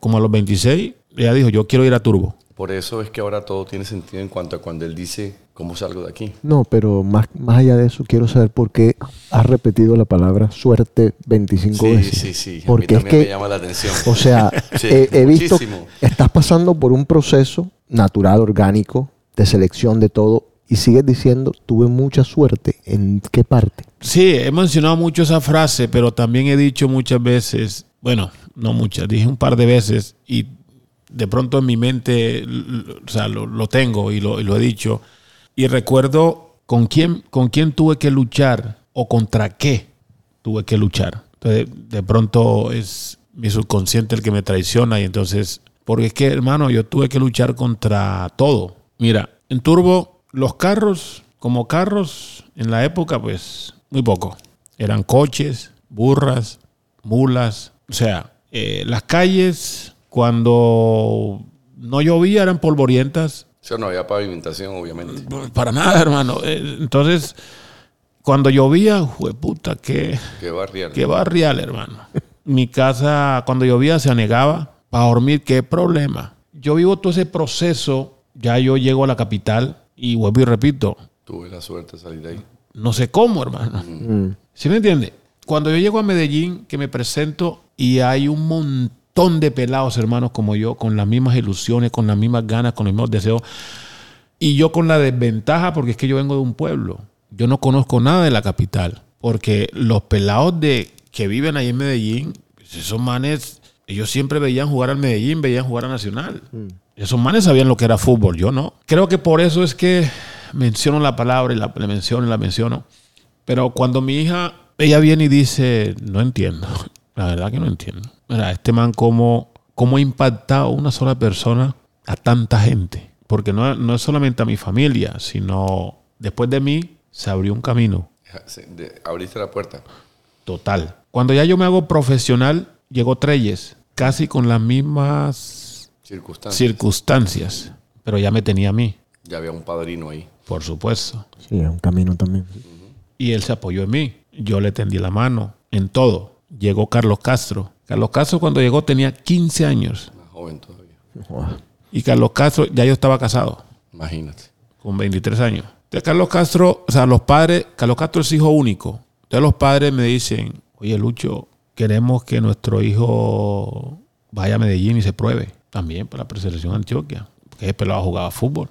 como a los 26, ella dijo, yo quiero ir a Turbo. Por eso es que ahora todo tiene sentido en cuanto a cuando él dice, ¿cómo salgo de aquí? No, pero más, más allá de eso, quiero saber por qué has repetido la palabra suerte 25 Sí, veces. sí, sí. A mí Porque es también me que, llama la atención. o sea, Sí, he, he visto, estás pasando por un proceso natural, orgánico, de selección de todo, y sigues diciendo, tuve mucha suerte. ¿En qué parte? Sí, he mencionado mucho esa frase, pero también he dicho muchas veces, bueno, no muchas, dije un par de veces y de pronto en mi mente, o sea, lo, lo tengo y lo, y lo he dicho. Y recuerdo con quién, con quién tuve que luchar o contra qué tuve que luchar. Entonces, de pronto es mi subconsciente el que me traiciona y entonces, porque es que, hermano, yo tuve que luchar contra todo. Mira, en Turbo, los carros, como carros en la época, pues muy poco. Eran coches, burras, mulas. O sea, eh, las calles, cuando no llovía, eran polvorientas. O sea, no había pavimentación, obviamente. Para nada, hermano. Eh, Entonces, cuando llovía, puta, qué, Qué barrial. qué barrial, hermano. Mi casa, cuando llovía, se anegaba. Para dormir, qué problema. Yo vivo todo ese proceso. Ya yo llego a la capital y vuelvo y repito, Tuve la suerte de salir de ahí. no sé cómo, hermano. Mm. ¿Sí me entiende? Cuando yo llego a Medellín, que me presento y hay un montón de pelados, hermanos, como yo, con las mismas ilusiones, con las mismas ganas, con los mismos deseos. Y yo con la desventaja, porque es que yo vengo de un pueblo. Yo no conozco nada de la capital. Porque los pelados de, que viven ahí en Medellín, esos manes, ellos siempre veían jugar al Medellín, veían jugar a Nacional. Esos manes sabían lo que era fútbol, yo no. Creo que por eso es que menciono la palabra y la, la menciono y la menciono. Pero cuando mi hija, ella viene y dice, no entiendo. La verdad que no entiendo. Mira, este man cómo, cómo ha impactado una sola persona a tanta gente. Porque no, no es solamente a mi familia, sino después de mí se abrió un camino de- abriste la puerta. total. Cuando ya yo me hago profesional, llegó Treyes, casi con las mismas Circunstancias. circunstancias, pero ya me tenía a mí, Ya había un padrino ahí. por supuesto. Sí, un camino también. Y él se apoyó en mí. Yo le tendí la mano en todo. Llegó Carlos Castro. Carlos Castro cuando llegó tenía 15 años. Más joven todavía. Y Carlos Castro, ya yo estaba casado, Imagínate. con 23 años. Entonces Carlos Castro, o sea, los padres, Carlos Castro es hijo único. Entonces los padres me dicen, oye Lucho, queremos que nuestro hijo vaya a Medellín y se pruebe. También para la preselección de Antioquia. Porque ese pelado jugaba fútbol.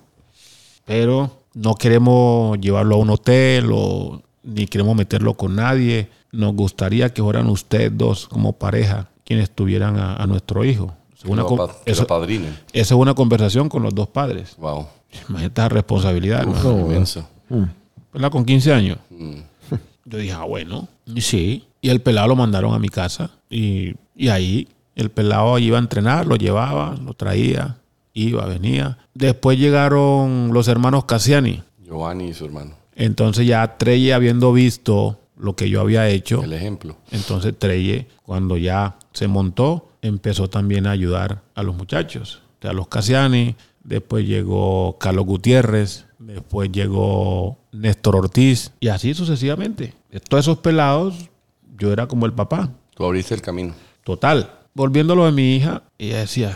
Pero no queremos llevarlo a un hotel o ni queremos meterlo con nadie. Nos gustaría que fueran ustedes dos como pareja quienes tuvieran a, a nuestro hijo. Una Lo eso- esa es una conversación con los dos padres. Wow. Imagínate la responsabilidad, ¿no? No, Inmenso. ¿Verdad? Con 15 años. Mm. Yo dije, ah, bueno. Y sí. Y el pelado lo mandaron a mi casa. Y, y ahí el pelado iba a entrenar, lo llevaba, lo traía, iba, venía. Después llegaron los hermanos Cassiani. Giovanni y su hermano. Entonces ya Treye, habiendo visto lo que yo había hecho, El ejemplo. entonces Treye, cuando ya se montó, empezó también a ayudar a los muchachos. O sea, los Cassiani, después llegó Carlos Gutiérrez, después llegó Néstor Ortiz, y así sucesivamente. De todos esos pelados, yo era como el papá. Tú abriste el camino. Total. Volviendo a lo de mi hija, ella decía,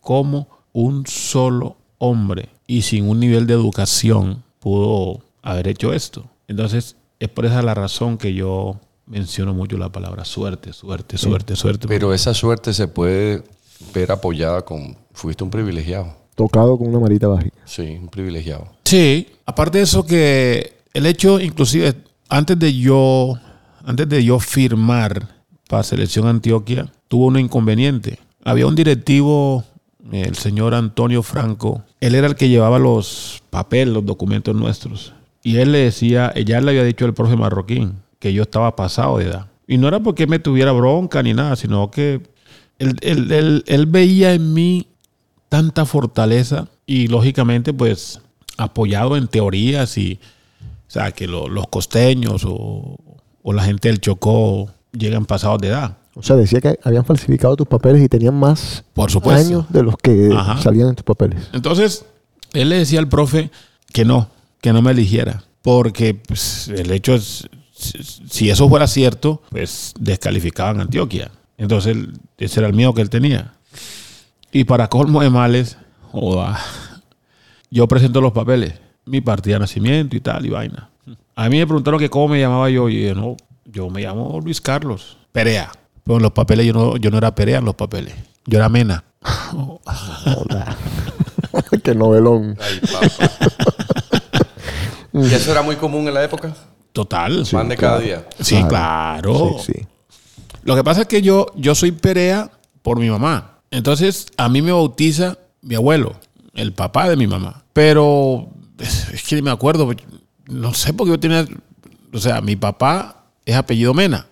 ¿cómo un solo hombre y sin un nivel de educación pudo haber hecho esto? Entonces, es por esa la razón que yo menciono mucho la palabra suerte, suerte, suerte, suerte. Pero esa suerte se puede ver apoyada con... Fuiste un privilegiado. Tocado con una marita bajita. Sí, un privilegiado. Sí, aparte de eso que el hecho, inclusive, antes de yo, antes de yo firmar para Selección Antioquia, tuvo un inconveniente. Había un directivo, el señor Antonio Franco, él era el que llevaba los papeles, los documentos nuestros. Y él le decía, ella le había dicho al profe Marroquín que yo estaba pasado de edad. Y no era porque me tuviera bronca ni nada, sino que él, él- él- veía en mí tanta fortaleza y lógicamente pues apoyado en teorías y o sea que lo- los costeños o, o la gente del Chocó llegan pasados de edad. O sea, decía que habían falsificado tus papeles y tenían más Por supuesto. años de los que Ajá. salían en tus papeles. Entonces, él le decía al profe que no, que no me eligiera. Porque pues, el hecho es, si- eso fuera cierto, pues descalificaban a Antioquia. Entonces, ese era el miedo que él tenía. Y para colmo de males, joda, yo presento los papeles, mi partida de nacimiento y tal, y vaina. A mí me preguntaron que cómo me llamaba yo, y yo, no, yo me llamo Luis Carlos Perea. Pero en los papeles yo no, yo no era Perea en los papeles, yo era Mena. Qué novelón. Ay, papá. ¿Y eso era muy común en la época? Total. Pan de cada día. Sí, claro. Sí, sí. Lo que pasa es que yo, yo soy Perea por mi mamá. Entonces, a mí me bautiza mi abuelo, el papá de mi mamá. Pero es es que ni me acuerdo. No sé por qué yo tenía. O sea, mi papá es apellido Mena.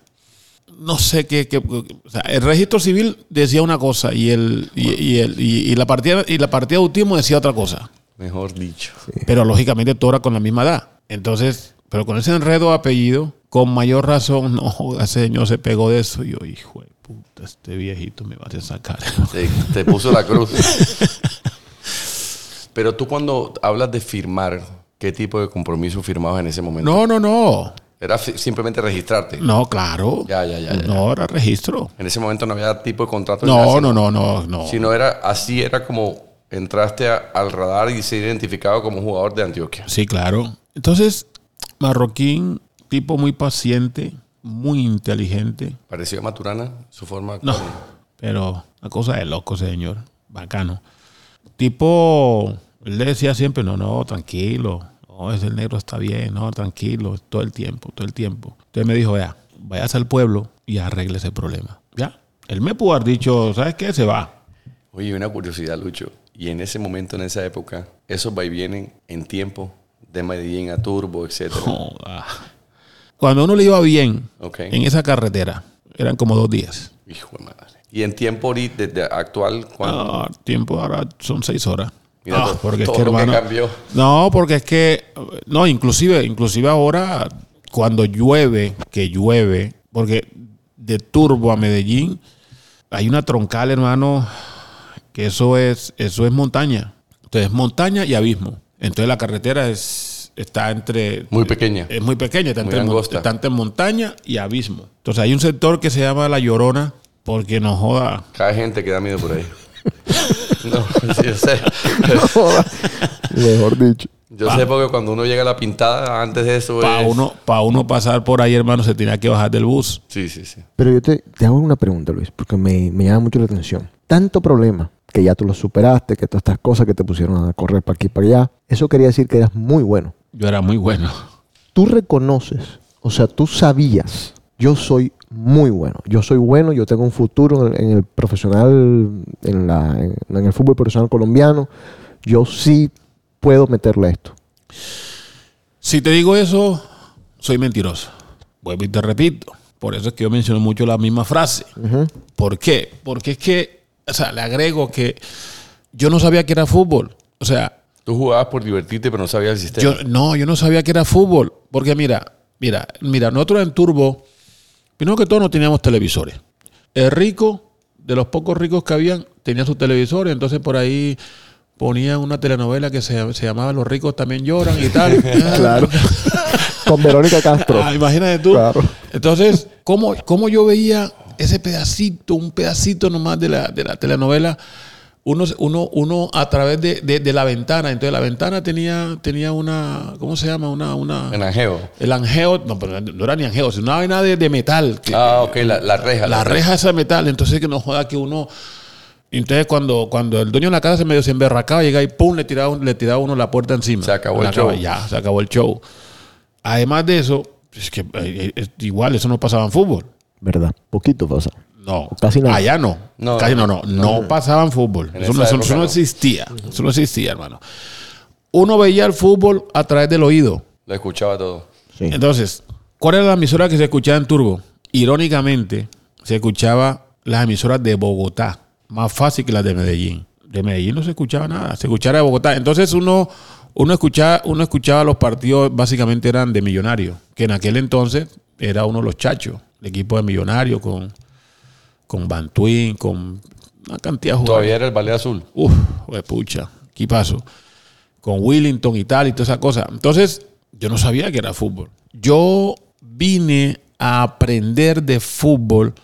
No sé qué. qué- o sea, el registro civil decía una cosa y, el, y, y el, y, y la partida, y la partida de autismo decía otra cosa. Mejor dicho. Pero lógicamente todo era con la misma edad. Entonces, pero con ese enredo de apellido, con mayor razón, no, ese señor se pegó de eso. Y yo, hijo de puta, este viejito me va a sacar. Te, te puso la cruz. Pero tú cuando hablas de firmar, ¿qué tipo de compromiso firmabas en ese momento? No, no, no. Era simplemente registrarte. No, claro. Ya, ya, ya, ya. No, era registro. En ese momento no había tipo de contrato. nada, No, no, no, no, no. Sino era, así era como entraste a- al radar y ser identificado como jugador de Antioquia. Sí, claro. Entonces, Marroquín, tipo muy paciente, muy inteligente. Pareció a Maturana, su forma. No, pero una cosa de loco, señor. Bacano. Tipo, él le decía siempre, no, no, tranquilo. No, ese negro está bien, no, tranquilo, todo el tiempo, todo el tiempo. Entonces me dijo, vea, vayas al pueblo y arregle ese problema. Ya. Él me pudo haber dicho, ¿sabes qué? Se va. Oye, una curiosidad, Lucho. Y en ese momento, en esa época, esos va y vienen en tiempo de Medellín a Turbo, etcétera. Joda. Cuando a uno le iba bien Ok. en esa carretera, Eran como dos días. Hijo de madre. Y en tiempo ahorita, desde actual, ¿cuánto? Ah, tiempo ahora son seis horas. Mira, Ah, todo- porque es que, hermano, cambió. No, porque es que, no, inclusive, inclusive ahora, cuando llueve, que llueve, porque de Turbo a Medellín hay una troncal, hermano, que eso es, eso es montaña. Entonces, montaña y abismo. Entonces la carretera es, está entre Muy pequeña. es muy pequeña, está Muy entre, está montaña y abismo. Entonces hay un sector que se llama La Llorona, porque no joda. Cada gente que da miedo por ahí. no, yo sé. Mejor dicho. Yo sé porque cuando uno llega a la pintada, antes de eso Para es... uno, pa uno pasar por ahí, hermano, se tenía que bajar del bus. Sí, sí, sí. Pero yo te, te hago una pregunta, Luis, porque me, me llama mucho la atención. Tanto problema que ya tú lo superaste, que todas estas cosas que te pusieron a correr para aquí y para allá, eso quería decir que eras muy bueno. Yo era muy bueno. Tú reconoces, o sea, tú sabías, yo soy muy bueno, yo soy bueno, yo tengo un futuro en el, en el profesional, en, la, en, en el fútbol profesional colombiano, yo sí puedo meterle esto. Si te digo eso, soy mentiroso. Vuelvo y te repito. Por eso es que yo menciono mucho la misma frase. ¿Por qué? Porque es que, o sea, le agrego que yo no sabía que era fútbol. O sea, Tú jugabas por divertirte, pero no sabías el sistema. yo no, yo no sabía que era fútbol. Porque mira, mira, mira, nosotros en Turbo, primero que todo no teníamos televisores. El rico, de los pocos ricos que habían, tenía sus televisores. Entonces por ahí ponían una telenovela que se, se llamaba Los ricos también lloran y tal. Claro. Con Verónica Castro. Ah, imagínate tú. Claro. Entonces, ¿cómo, cómo yo veía ese pedacito, un pedacito nomás de la, de la telenovela? Uno, uno, uno a través de, de- de la ventana. Entonces, la ventana tenía, tenía una, ¿cómo se llama? Una, una, En Angeo. el angeo, no, pero no era ni angeo, sino una vaina de, de metal. que- Ah, ok, la, la reja. la reja esa de metal. Entonces, que no joda que uno. Entonces, cuando, cuando el dueño de la casa se medio se emberracaba, llegaba y pum, le tiraba, le tiraba uno la puerta encima. Se acabó el show. Ya, se acabó el show. Además de eso, es que eh, eh, igual eso no pasaba en fútbol. ¿Verdad? Poquito pasa. No. Casi nada. Allá no. No, Casi no, no, no. No, pasaba en fútbol. Eso, eso- eso no no. existía. Eso no existía, hermano. Uno veía el fútbol a través del oído. Lo escuchaba todo. Sí. Entonces, ¿cuál era la emisora que se escuchaba en Turbo? Irónicamente, se escuchaba las emisoras de Bogotá, más fácil que las de Medellín. De Medellín no se escuchaba nada, se escuchaba de Bogotá. Entonces uno, uno, escuchaba, uno escuchaba los partidos, básicamente eran de Millonarios, que en aquel entonces era uno de los chachos, el equipo de Millonarios con, con Bantuín, con una cantidad de jugadores. Todavía era el ballet azul. Uf, pucha, ¿qué pasó? Con Willington y tal y toda esa cosa. Entonces, yo no sabía que era fútbol. Yo vine a aprender de fútbol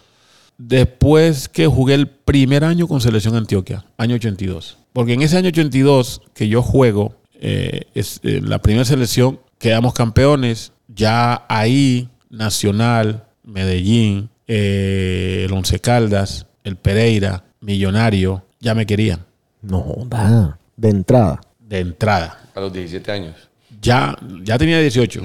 después que jugué el primer año con Selección Antioquia, año 82. Porque en ese año 82 que yo juego, eh, es eh, la primera selección, quedamos campeones. Ya ahí, Nacional, Medellín, eh, el Once Caldas, el Pereira, Millonario, ya me querían No, da. De entrada. de entrada. A los 17 años. Ya, ya tenía 18.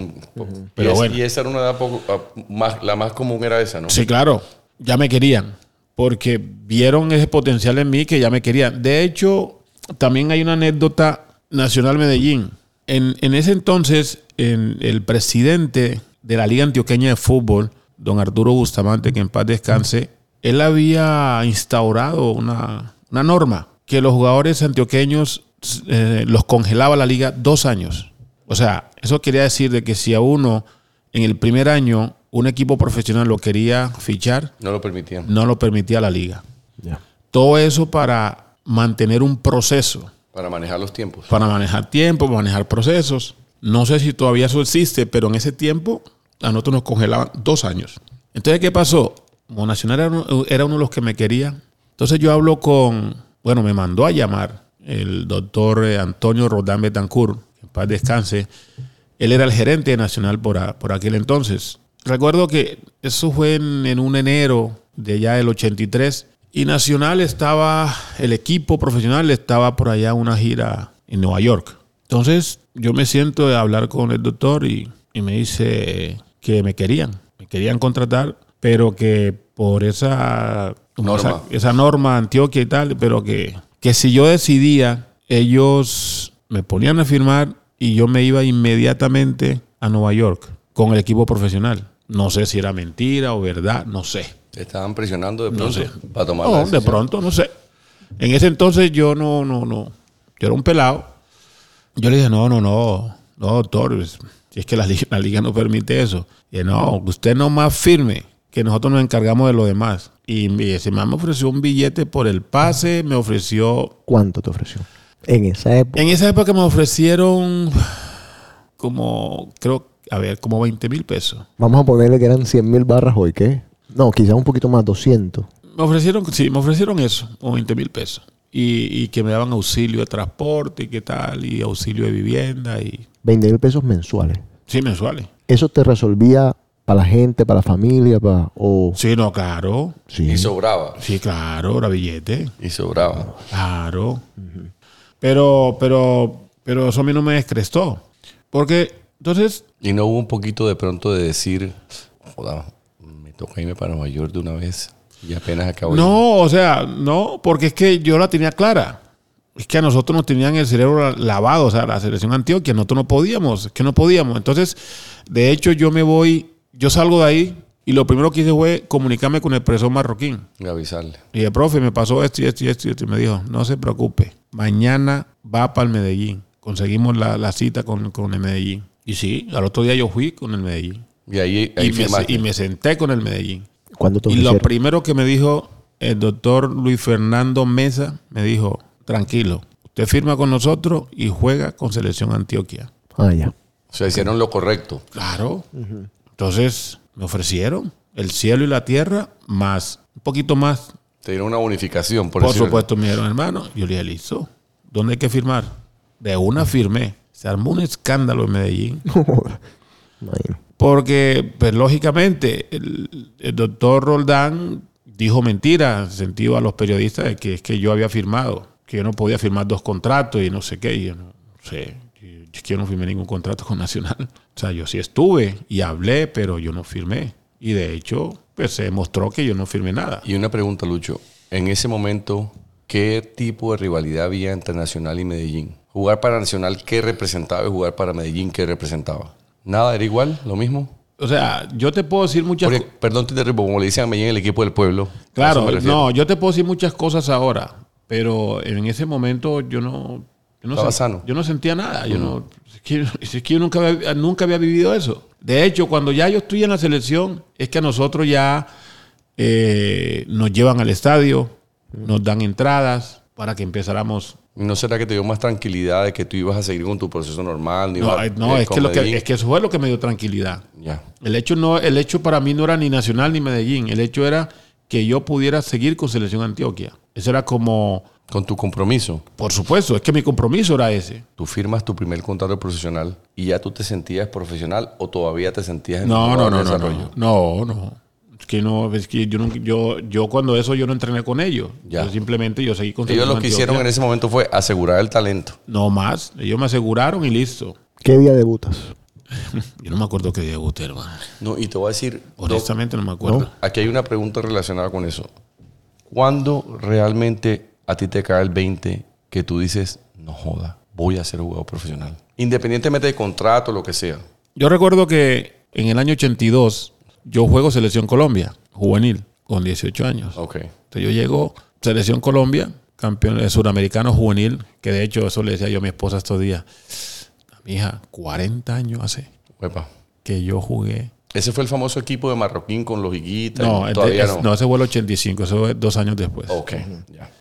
Pero y, es- bueno. y esa era una edad poco, ah, más, la más común era esa, ¿no? Sí, claro, ya me querían. Porque vieron ese potencial en mí que ya me querían. De hecho, también hay una anécdota Nacional Medellín. En, en ese entonces, en el presidente de la Liga Antioqueña de Fútbol, don Arturo Bustamante, que en paz descanse, él había instaurado una, una norma que los jugadores antioqueños eh, los congelaba la liga dos años. O sea, eso quería decir de que si a uno en el primer año un equipo profesional lo quería fichar, No lo permitían. no lo permitía la liga. Todo eso para mantener un proceso, Para manejar los tiempos. para manejar tiempo, manejar procesos. No sé si todavía eso existe, pero en ese tiempo a nosotros nos congelaban dos años. Entonces, ¿qué pasó? Como Nacional era uno, era uno de los que me quería. Entonces yo hablo con, bueno, me mandó a llamar el doctor eh, Antonio Rodán Betancourt, que en paz descanse. Él era el gerente Nacional por, por aquel entonces. Recuerdo que eso fue en, en un enero de ya el 83 y Nacional estaba, el equipo profesional estaba por allá en una gira en Nueva York. Entonces yo me siento a hablar con el doctor y, y me dice que me querían, me querían contratar, pero que por esa Norma. esa, esa norma Antioquia y tal, pero que, que si yo decidía, ellos me ponían a firmar y yo me iba inmediatamente a Nueva York con el equipo profesional. No sé si era mentira o verdad, no sé. Te estaban presionando de No pronto sé. para tomar la No, de pronto, no sé. En ese entonces yo no, no, no. Yo era un pelado. Yo le dije, no, no, no, no, doctor, si es que la liga, la liga no permite eso. Y no, usted no más firme, que nosotros nos encargamos de lo demás. Y ese man me ofreció un billete por el pase, me ofreció... ¿Cuánto te ofreció? En esa época. En esa época me ofrecieron como, creo, a ver, como 20 mil pesos. Vamos a ponerle que eran 100 mil barras hoy, ¿qué? No, quizás un poquito más, 200. Me ofrecieron, sí, me ofrecieron eso, o 20 mil pesos. Y, y que me daban auxilio de transporte y qué tal, y auxilio de vivienda, y 20 mil pesos mensuales. Sí, mensuales. ¿Eso te resolvía para la gente, para la familia, para... o... Sí, no, claro. Sí. Y sobraba. Sí, claro, era billete. Y sobraba. Claro. Pero, pero, pero eso a mí no me descrestó. Porque, entonces, Y no hubo un poquito de pronto de decir, joda, me toca irme para Nueva York de una vez. Y apenas acabo de- no, o sea, no, porque es que yo la tenía clara. Es que a nosotros nos tenían el cerebro lavado, o sea, la selección Antioquia, nosotros no podíamos, es que no podíamos. Entonces, de hecho, yo me voy, yo salgo de ahí y lo primero que hice fue comunicarme con el profesor marroquín. de avisarle. Y dije, profe, me pasó esto y esto y esto y esto. Y me dijo, no se preocupe, mañana va para el Medellín. Conseguimos la, la cita con, con el Medellín. Y sí, al otro día yo fui con el Medellín. Y ahí, ahí Y me, y me senté con el Medellín. ¿Cuándo te Y lo primero que me dijo el doctor Luis Fernando Mesa, me dijo, tranquilo, usted firma con nosotros y juega con Selección Antioquia. Ah, ya. O sea, hicieron lo correcto. Claro. Entonces me ofrecieron el cielo y la tierra más, un poquito más. Te dieron una bonificación, por, Por decirlo. supuesto, me dijeron, hermano, yo le dije, listo. ¿Dónde hay que firmar? De una firmé. Se armó un escándalo en Medellín. Porque, pues lógicamente, el, el doctor Roldán dijo mentira en sentido a los periodistas de que es que yo había firmado, que yo no podía firmar dos contratos y no sé qué. Y yo no sé, es que yo no firmé ningún contrato con Nacional. O sea, yo sí estuve y hablé, pero yo no firmé. Y de hecho, pues se demostró que yo no firmé nada. Y una pregunta, Lucho. En ese momento, ¿qué tipo de rivalidad había entre Nacional y Medellín? Jugar para Nacional, ¿qué representaba? Y jugar para Medellín, ¿qué representaba? Nada, era igual, lo mismo. O sea, yo te puedo decir muchas Porque, perdón, te interrumpo, como le dicen a Medellín, el equipo del pueblo. Claro, no, yo te puedo decir muchas cosas ahora, pero en ese momento yo no, yo no, Estaba sen- sano. yo no sentía nada. Yo no, es que, es que yo nunca había, nunca había vivido eso. De hecho, cuando ya yo estoy en la selección, es que a nosotros ya eh, nos llevan al estadio, nos dan entradas para que empezáramos. ¿Y ¿No será que te dio más tranquilidad de que tú ibas a seguir con tu proceso normal? No, no, eh, es, que lo que, es que eso fue lo que me dio tranquilidad. Ya. El hecho, no, el hecho para mí no era ni Nacional ni Medellín. El hecho era que yo pudiera seguir con Selección Antioquia. Eso era como, Con tu compromiso, por supuesto, es que mi compromiso era ese. tú firmas tu primer contrato profesional y ya tú te sentías profesional o todavía te sentías en No, no, no, no, desarrollo. no, no, no. Es que no, es que yo, nunca- yo, yo cuando eso yo no entrené con ellos. Ya. Yo simplemente yo seguí con Ellos lo que hicieron en ese momento fue asegurar el talento. No más. Ellos me aseguraron y listo. ¿Qué día debutas? Yo no me acuerdo qué día debuté, hermano. No, y te voy a decir, Honestamente no me acuerdo. No, aquí hay una pregunta relacionada con eso. ¿Cuándo realmente a ti te cae el 20 que tú dices, no joda, voy a ser jugador profesional? Independientemente de contrato, lo que sea. Yo recuerdo que en el año 82 yo juego Selección Colombia, juvenil, con 18 años. Ok. Entonces yo llego, Selección Colombia, campeón eh, suramericano juvenil, que de hecho eso le decía yo a mi esposa estos días. A mi hija, 40 años hace Uepa. que yo jugué. Ese fue el famoso equipo de Marroquín con los higuitas. No, es- todavía es- no. no, ese fue el 85, eso fue dos años después. Ok.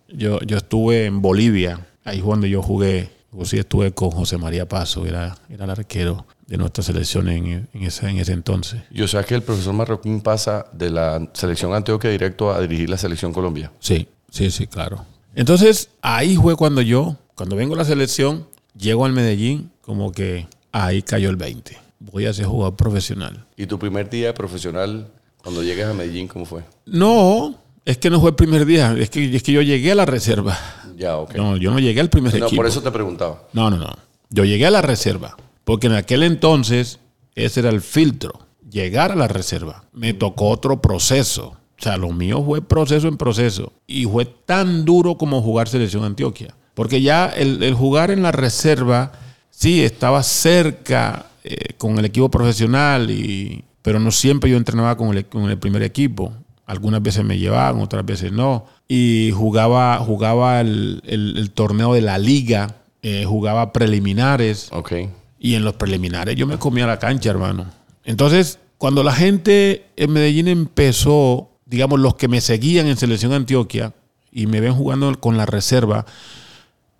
Yo, yo estuve en Bolivia, ahí fue donde yo jugué. Yo sí estuve con José María Paso, era, era el arquero de nuestra selección en, en ese, en ese entonces. Y o sea que el profesor Marroquín pasa de la selección Antioquia directo a dirigir la selección Colombia. Sí, sí, sí, claro. Entonces, ahí fue cuando yo, cuando vengo a la selección, llego al Medellín, como que ahí cayó el 20. Voy a ser jugador profesional. ¿Y tu primer día profesional, cuando llegas a Medellín, cómo fue? No, es que no fue el primer día, es que, es que yo llegué a la reserva. Ya, ok. No, yo no llegué al primer No, equipo. por eso te preguntaba. No, no, no. Yo llegué a la reserva, porque en aquel entonces ese era el filtro, llegar a la reserva. Me tocó otro proceso. O sea, lo mío fue proceso en proceso. Y fue tan duro como jugar selección Antioquia. Porque ya el, el jugar en la reserva, sí, estaba cerca eh, con el equipo profesional, y, pero no siempre yo entrenaba con el, con el primer equipo. Algunas veces me llevaban, otras veces no. Y jugaba, jugaba el, el- el torneo de la liga, eh, jugaba preliminares. Ok. Y en los preliminares yo me comía la cancha, hermano. Entonces, cuando la gente en Medellín empezó, digamos, los que me seguían en Selección Antioquia y me ven jugando con la reserva,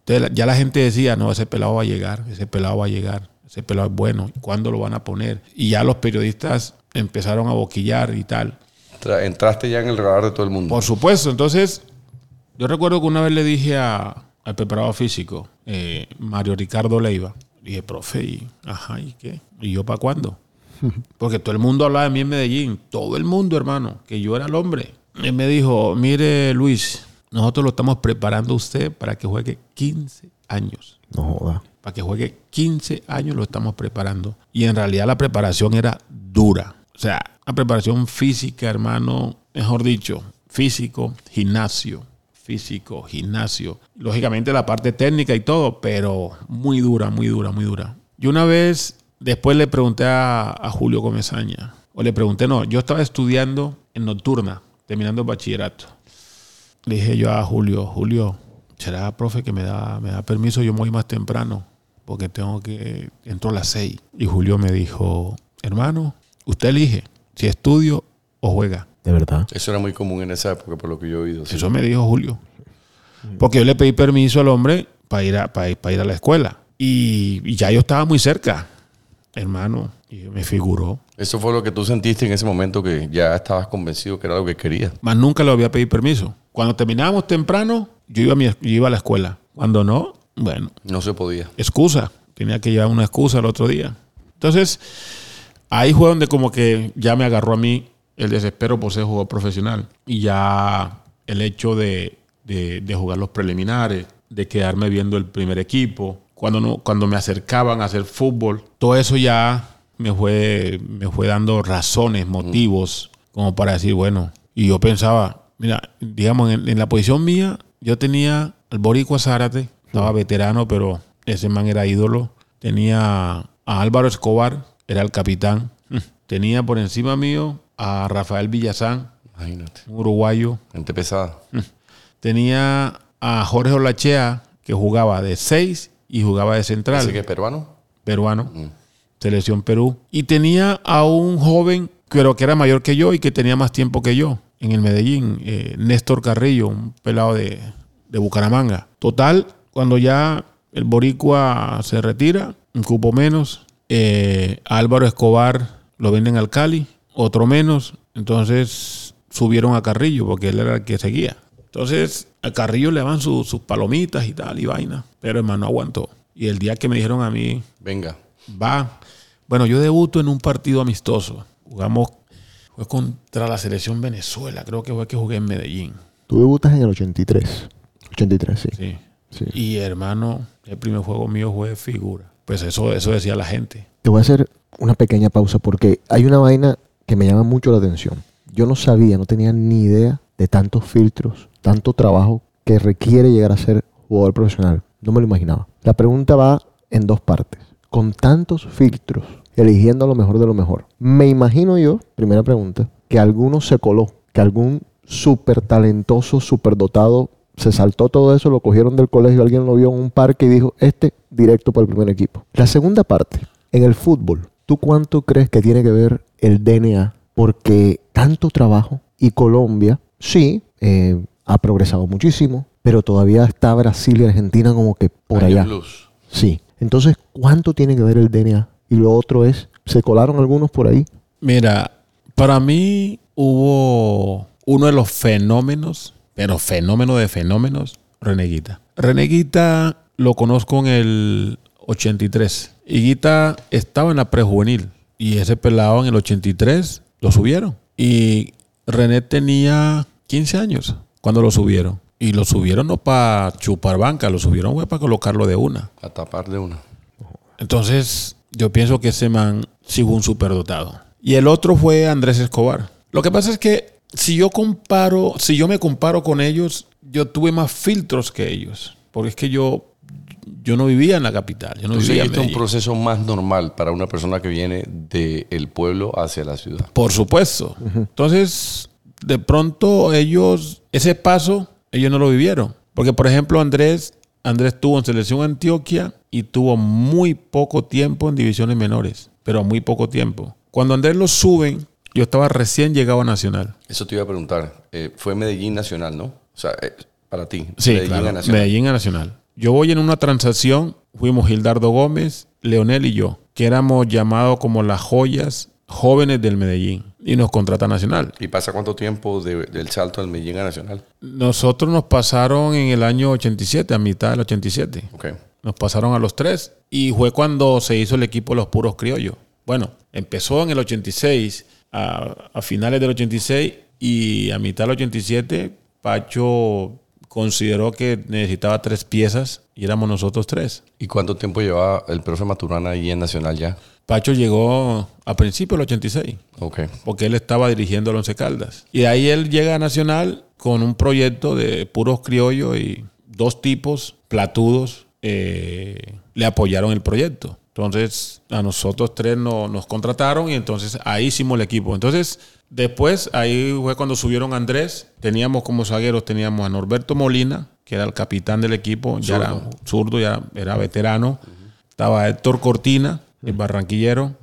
entonces ya la gente decía, no, ese pelado va a llegar, ese pelado va a llegar, ese pelado es bueno, ¿cuándo lo van a poner? Y ya los periodistas empezaron a boquillar y tal. Tra- Entraste ya en el radar de todo el mundo. Por supuesto, entonces yo recuerdo que una vez le dije a- al preparado físico, eh, Mario Ricardo Leiva, dije, profe, y, ajá, ¿y qué? ¿Y yo para cuándo? Porque todo el mundo hablaba de mí en Medellín, todo el mundo, hermano, que yo era el hombre. Él me dijo, mire Luis, nosotros lo estamos preparando a usted para que juegue 15 años. No joda. Para que juegue 15 años lo estamos preparando. Y en realidad la preparación era dura. O sea, la preparación física, hermano, mejor dicho, físico, gimnasio, físico, gimnasio. Lógicamente la parte técnica y todo, pero muy dura, muy dura, muy dura. Y una vez, después le pregunté a, a Julio Comesaña, o le pregunté, no, yo estaba estudiando en nocturna, terminando el bachillerato. Le dije yo a Julio, Julio, ¿será, profe, que me da, me da permiso? Yo me voy más temprano, porque tengo que, entro a las seis. Y Julio me dijo, hermano, usted elige si estudio o juega. De verdad. Eso era muy común en esa época, por lo que yo he oído. sí. Eso me dijo Julio. Porque yo le pedí permiso al hombre para ir a, para ir, para ir a la escuela. Y, y ya yo estaba muy cerca, hermano. Y me figuró. Eso fue lo que tú sentiste en ese momento que ya estabas convencido que era lo que querías. Más nunca le había pedido permiso. Cuando terminábamos temprano, yo iba, a mi- yo iba a la escuela. Cuando no, bueno, No se podía. excusa. Tenía que llevar una excusa el otro día. Entonces, ahí fue donde como que ya me agarró a mí el desespero por ser jugador profesional. Y ya el hecho de, de- de jugar los preliminares, de quedarme viendo el primer equipo, cuando, no, cuando me acercaban a hacer fútbol, todo eso ya me fue, me fue dando razones, motivos, como para decir, bueno, y yo pensaba, mira, digamos, en, en la posición mía, yo tenía al Boricua Zárate, estaba veterano, pero ese man era ídolo. Tenía a Álvaro Escobar, era el capitán. Tenía por encima mío a Rafael Villazán, Imagínate. un uruguayo. Gente pesada. Tenía a Jorge Olachea, que jugaba de seis y jugaba de central Así que peruano. peruano, selección Perú. Y tenía a un joven, pero que era mayor que yo y que tenía más tiempo que yo en el Medellín, eh, Néstor Carrillo, un pelado de, de Bucaramanga. Total, cuando ya el Boricua se retira, un cupo menos, eh, Álvaro Escobar lo venden al Cali, otro menos, entonces subieron a Carrillo porque él era el que seguía. Entonces a Carrillo le su- sus palomitas y tal y vaina, pero hermano aguantó. Y el día que me dijeron a mí, Venga. va. Bueno, yo debuto en un partido amistoso. Jugamos, fue contra la selección Venezuela, creo que fue que jugué en Medellín. Tú debutas en el 83. 83, sí. Sí. Sí. Y hermano, el primer juego mío fue de figura. Pues eso, eso decía la gente. Te voy a hacer una pequeña pausa porque hay una vaina que me llama mucho la atención. Yo no sabía, no tenía ni idea de tantos filtros, tanto trabajo que requiere llegar a ser jugador profesional. No me lo imaginaba. La pregunta va en dos partes. Con tantos filtros, eligiendo lo mejor de lo mejor. Me imagino yo, primera pregunta, que alguno se coló, que algún súper talentoso, súper dotado, se saltó todo eso, lo cogieron del colegio, alguien lo vio en un parque y dijo, este directo para el primer equipo. La segunda parte, en el fútbol, ¿tú cuánto crees que tiene que ver el DNA? Porque tanto trabajo y Colombia, sí, eh, ha progresado muchísimo, pero todavía está Brasil y Argentina como que por Años allá. luz. Sí. Entonces, ¿cuánto tiene que ver el DNA? Y lo otro es, ¿se colaron algunos por ahí? Mira, para mí hubo uno de los fenómenos, pero fenómeno de fenómenos, Reneguita. Reneguita lo conozco en el 83. Y Guita estaba en la prejuvenil. Y ese pelado en el 83 lo subieron. Y René tenía 15 años cuando lo subieron. Y lo subieron no para chupar banca, lo subieron fue para colocarlo de una. A tapar de una. Entonces, yo pienso que ese man sí fue un superdotado. Y el otro fue Andrés Escobar. Lo que pasa es que si yo comparo, si yo me comparo con ellos, yo tuve más filtros que ellos. Porque es que yo, yo no vivía en la capital. Yo no Tú vivía en seguiste un Medellín. proceso más normal para una persona que viene del pueblo hacia la ciudad. Por supuesto. Entonces, de pronto ellos, ese paso, ellos no lo vivieron. Porque, por ejemplo, Andrés, Andrés tuvo en selección Antioquia y tuvo muy poco tiempo en divisiones menores, pero muy poco tiempo. Cuando Andrés lo suben, yo estaba recién llegado a Nacional. Eso te iba a preguntar. Eh, fue Medellín Nacional, ¿no? O sea, eh, para ti. Sí, Medellín claro, a Nacional. Medellín a Nacional. Yo voy en una transacción, fuimos Gildardo Gómez, Leonel y yo, que éramos llamados como las joyas jóvenes del Medellín y nos contrata Nacional. ¿Y pasa cuánto tiempo de- del salto del Medellín a Nacional? Nosotros nos pasaron en el año 87, a mitad del 87. Ok. Nos pasaron a los tres y fue cuando se hizo el equipo Los Puros Criollos. Bueno, empezó en el 86, a, a finales del 86 y a mitad del 87 Pacho consideró que necesitaba tres piezas y éramos nosotros tres. ¿Y cuánto tiempo llevaba el profe Maturana ahí en Nacional ya? Pacho llegó a principios del 86 Ok. porque él estaba dirigiendo el Once Caldas. Y de ahí él llega a Nacional con un proyecto de puros criollos y dos tipos platudos eh, le apoyaron el proyecto. Entonces a nosotros tres no- nos contrataron y entonces ahí hicimos el equipo. Entonces después ahí fue cuando subieron a Andrés. Teníamos como zagueros, teníamos a Norberto Molina, que era el capitán del equipo, ya era zurdo, ya era veterano. Estaba Héctor Cortina, el barranquillero.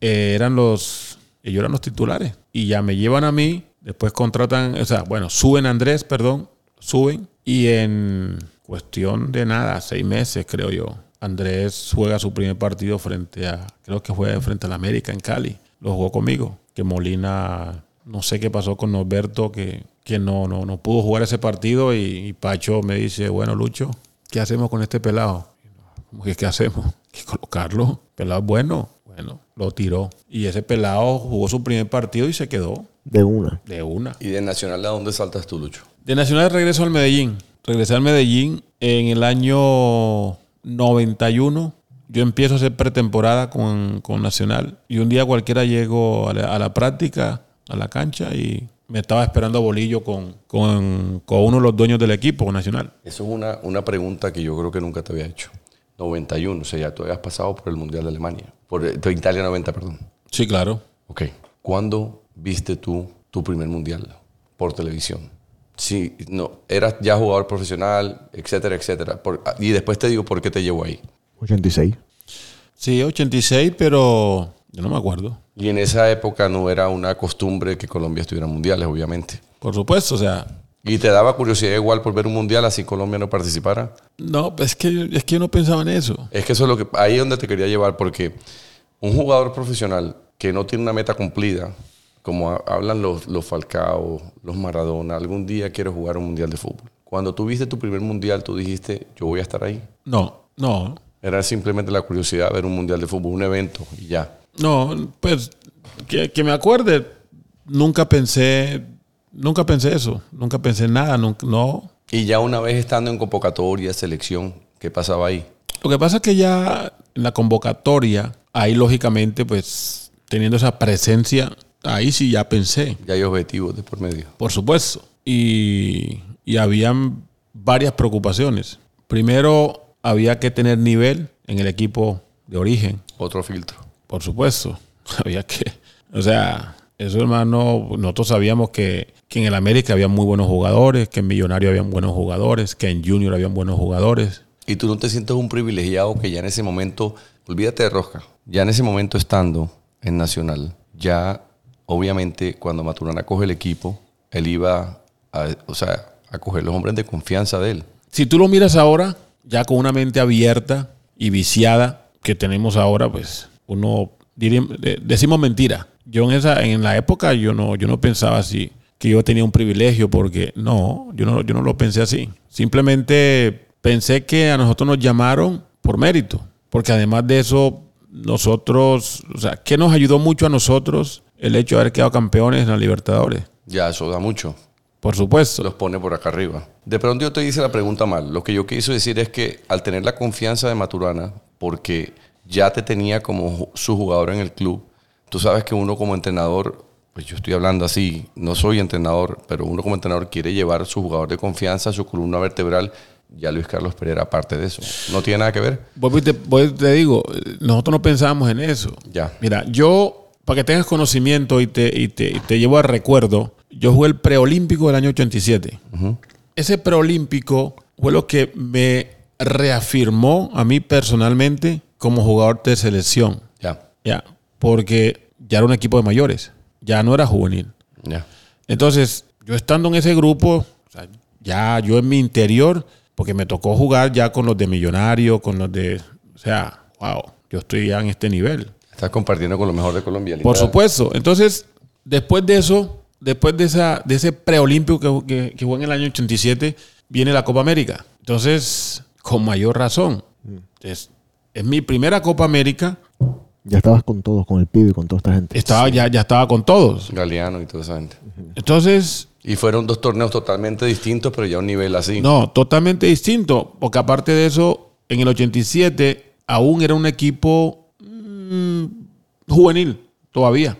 Eh, eran los, ellos eran los titulares. Y ya me llevan a mí, después contratan, o sea, bueno, suben a Andrés, perdón, suben. Y en cuestión de nada, seis meses creo yo, Andrés juega su primer partido frente a, creo que fue frente a la América en Cali. Lo jugó conmigo. Que Molina, no sé qué pasó con Norberto, que, que no, no, no pudo jugar ese partido. Y, y Pacho me dice, bueno, Lucho, ¿qué hacemos con este pelado? ¿Cómo que qué hacemos? Que colocarlo. Pelado bueno. Bueno, lo tiró. Y ese pelado jugó su primer partido y se quedó De una. de una. ¿Y de Nacional a dónde saltas tú, Lucho? De Nacional regreso al Medellín. Regresé al Medellín en el año 91. Yo empiezo a hacer pretemporada con, con Nacional. Y un día cualquiera llego a la, a la práctica, a la cancha, y me estaba esperando Bolillo con, con, con uno de los dueños del equipo Nacional. Eso es una, una pregunta que yo creo que nunca te había hecho. 91, o sea, ya tú habías pasado por el Mundial de Alemania. Por eh, de Italia 90, perdón. Sí, claro. Ok. ¿Cuándo viste tú tu primer Mundial por televisión? Sí, no, eras ya jugador profesional, etcétera, etcétera. Por- y después te digo por qué te llevo ahí. 86. Sí, 86, pero yo no me acuerdo. Y en esa época no era una costumbre que Colombia estuviera en mundiales, obviamente. Por supuesto, o sea, ¿Y te daba curiosidad igual por ver un mundial así Colombia no participara? no, es que, es que yo no pensaba en eso. Es que eso es lo que ahí es donde te quería llevar porque un jugador profesional que no tiene una meta cumplida, como ha- hablan los, los Falcao, los Maradona, algún día quiero jugar un mundial de fútbol. Cuando tuviste tu primer mundial, tú dijiste, yo voy a estar ahí. No, no, Era simplemente la curiosidad de ver un mundial de fútbol, un evento y ya. no, pues que, que me acuerde, nunca pensé, nunca pensé eso, nunca pensé en nada, nunca, no. Y ya una vez estando en convocatoria, selección, ¿qué pasaba ahí? Lo que pasa es que ya en la convocatoria, ahí lógicamente, pues teniendo esa presencia, ahí sí ya pensé. Ya hay objetivos de por medio. Por supuesto. Y, y habían varias preocupaciones. Primero, había que tener nivel en el equipo de origen, Otro filtro. por supuesto. Había que, o sea, eso hermano, nosotros sabíamos que, que en el América había muy buenos jugadores, que en Millonario habían buenos jugadores, que en Junior habían buenos jugadores. Y tú no te sientes un privilegiado que ya en ese momento, olvídate de Rosca, ya en ese momento estando en Nacional, ya obviamente cuando Maturana coge el equipo, él iba a, o sea, a coger los hombres de confianza de él. Si tú lo miras ahora, ya con una mente abierta y viciada que tenemos ahora, pues uno diría- de- decimos mentira. Yo en esa, en la época yo no, yo no pensaba así, que yo tenía un privilegio, porque no, yo no, yo no lo pensé así. Simplemente pensé que a nosotros nos llamaron por mérito, porque además de eso, nosotros, o sea, ¿qué nos ayudó mucho a nosotros el hecho de haber quedado campeones en la Libertadores? Ya, eso da mucho. Por supuesto. Los pone por acá arriba. De pronto yo te hice la pregunta mal. Lo que yo quise decir es que al tener la confianza de Maturana, porque ya te tenía como su jugador en el club, tú sabes que uno como entrenador, pues yo estoy hablando así, no soy entrenador, pero uno como entrenador quiere llevar a su jugador de confianza, a su columna vertebral. Ya Luis Carlos Pereira, aparte de eso, no tiene nada que ver. Vuelvo y te, te digo, nosotros no pensábamos en eso. Ya. Mira, yo, para que tengas conocimiento y te, y te, y te llevo a recuerdo, yo jugué el preolímpico del año 87. Ese preolímpico fue lo que me reafirmó a mí personalmente como jugador de selección. Ya, Ya, porque ya era un equipo de mayores, ya no era juvenil. ya. Entonces, yo estando en ese grupo, o sea, ya yo en mi interior, porque me tocó jugar ya con los de Millonario, con los de, o sea, wow, yo estoy ya en este nivel. Estás compartiendo con lo mejor de Colombia. Por supuesto. Entonces, después de eso, después de, esa, de ese preolímpico que, que, que jugó en el año 87, viene la Copa América. Entonces, con mayor razón. Es, es mi primera Copa América. Ya estabas con todos, con el pibe y con toda esta gente. Estaba, ya, ya estaba con todos. Galeano y toda esa gente. Entonces, Y fueron dos torneos totalmente distintos, pero ya a un nivel así. no, totalmente distinto. Porque aparte de eso, en el 87 aún era un equipo mm, juvenil todavía.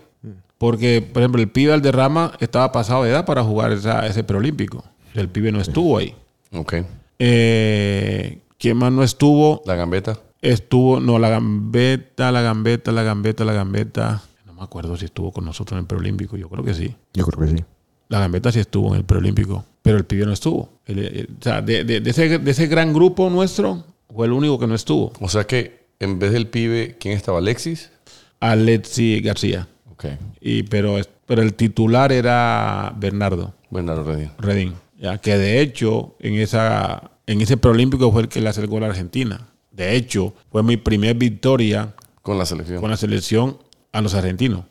Porque, por ejemplo, el pibe Alderrama estaba pasado de edad para jugar esa- ese preolímpico. El pibe no estuvo ahí. Ok. Eh, ¿Quién más no estuvo? La gambeta. Estuvo, no, la gambeta, la gambeta, la gambeta, la gambeta. No me acuerdo si estuvo con nosotros en el preolímpico. Yo creo que sí. Yo creo que sí. La gambeta sí estuvo en el preolímpico, pero el pibe no estuvo. El- el- o sea, de, de- de ese, de ese gran grupo nuestro, fue el único que no estuvo. O sea que en vez del pibe, ¿quién estaba? ¿Alexis? Alexi García. Ok. Y, pero, pero el titular era Bernardo Bernardo Redín. Redín. Ya, que de hecho, en, esa, en ese preolímpico fue el que le acercó a la Argentina. De hecho, fue mi primer victoria Con la selección. con la selección a los argentinos.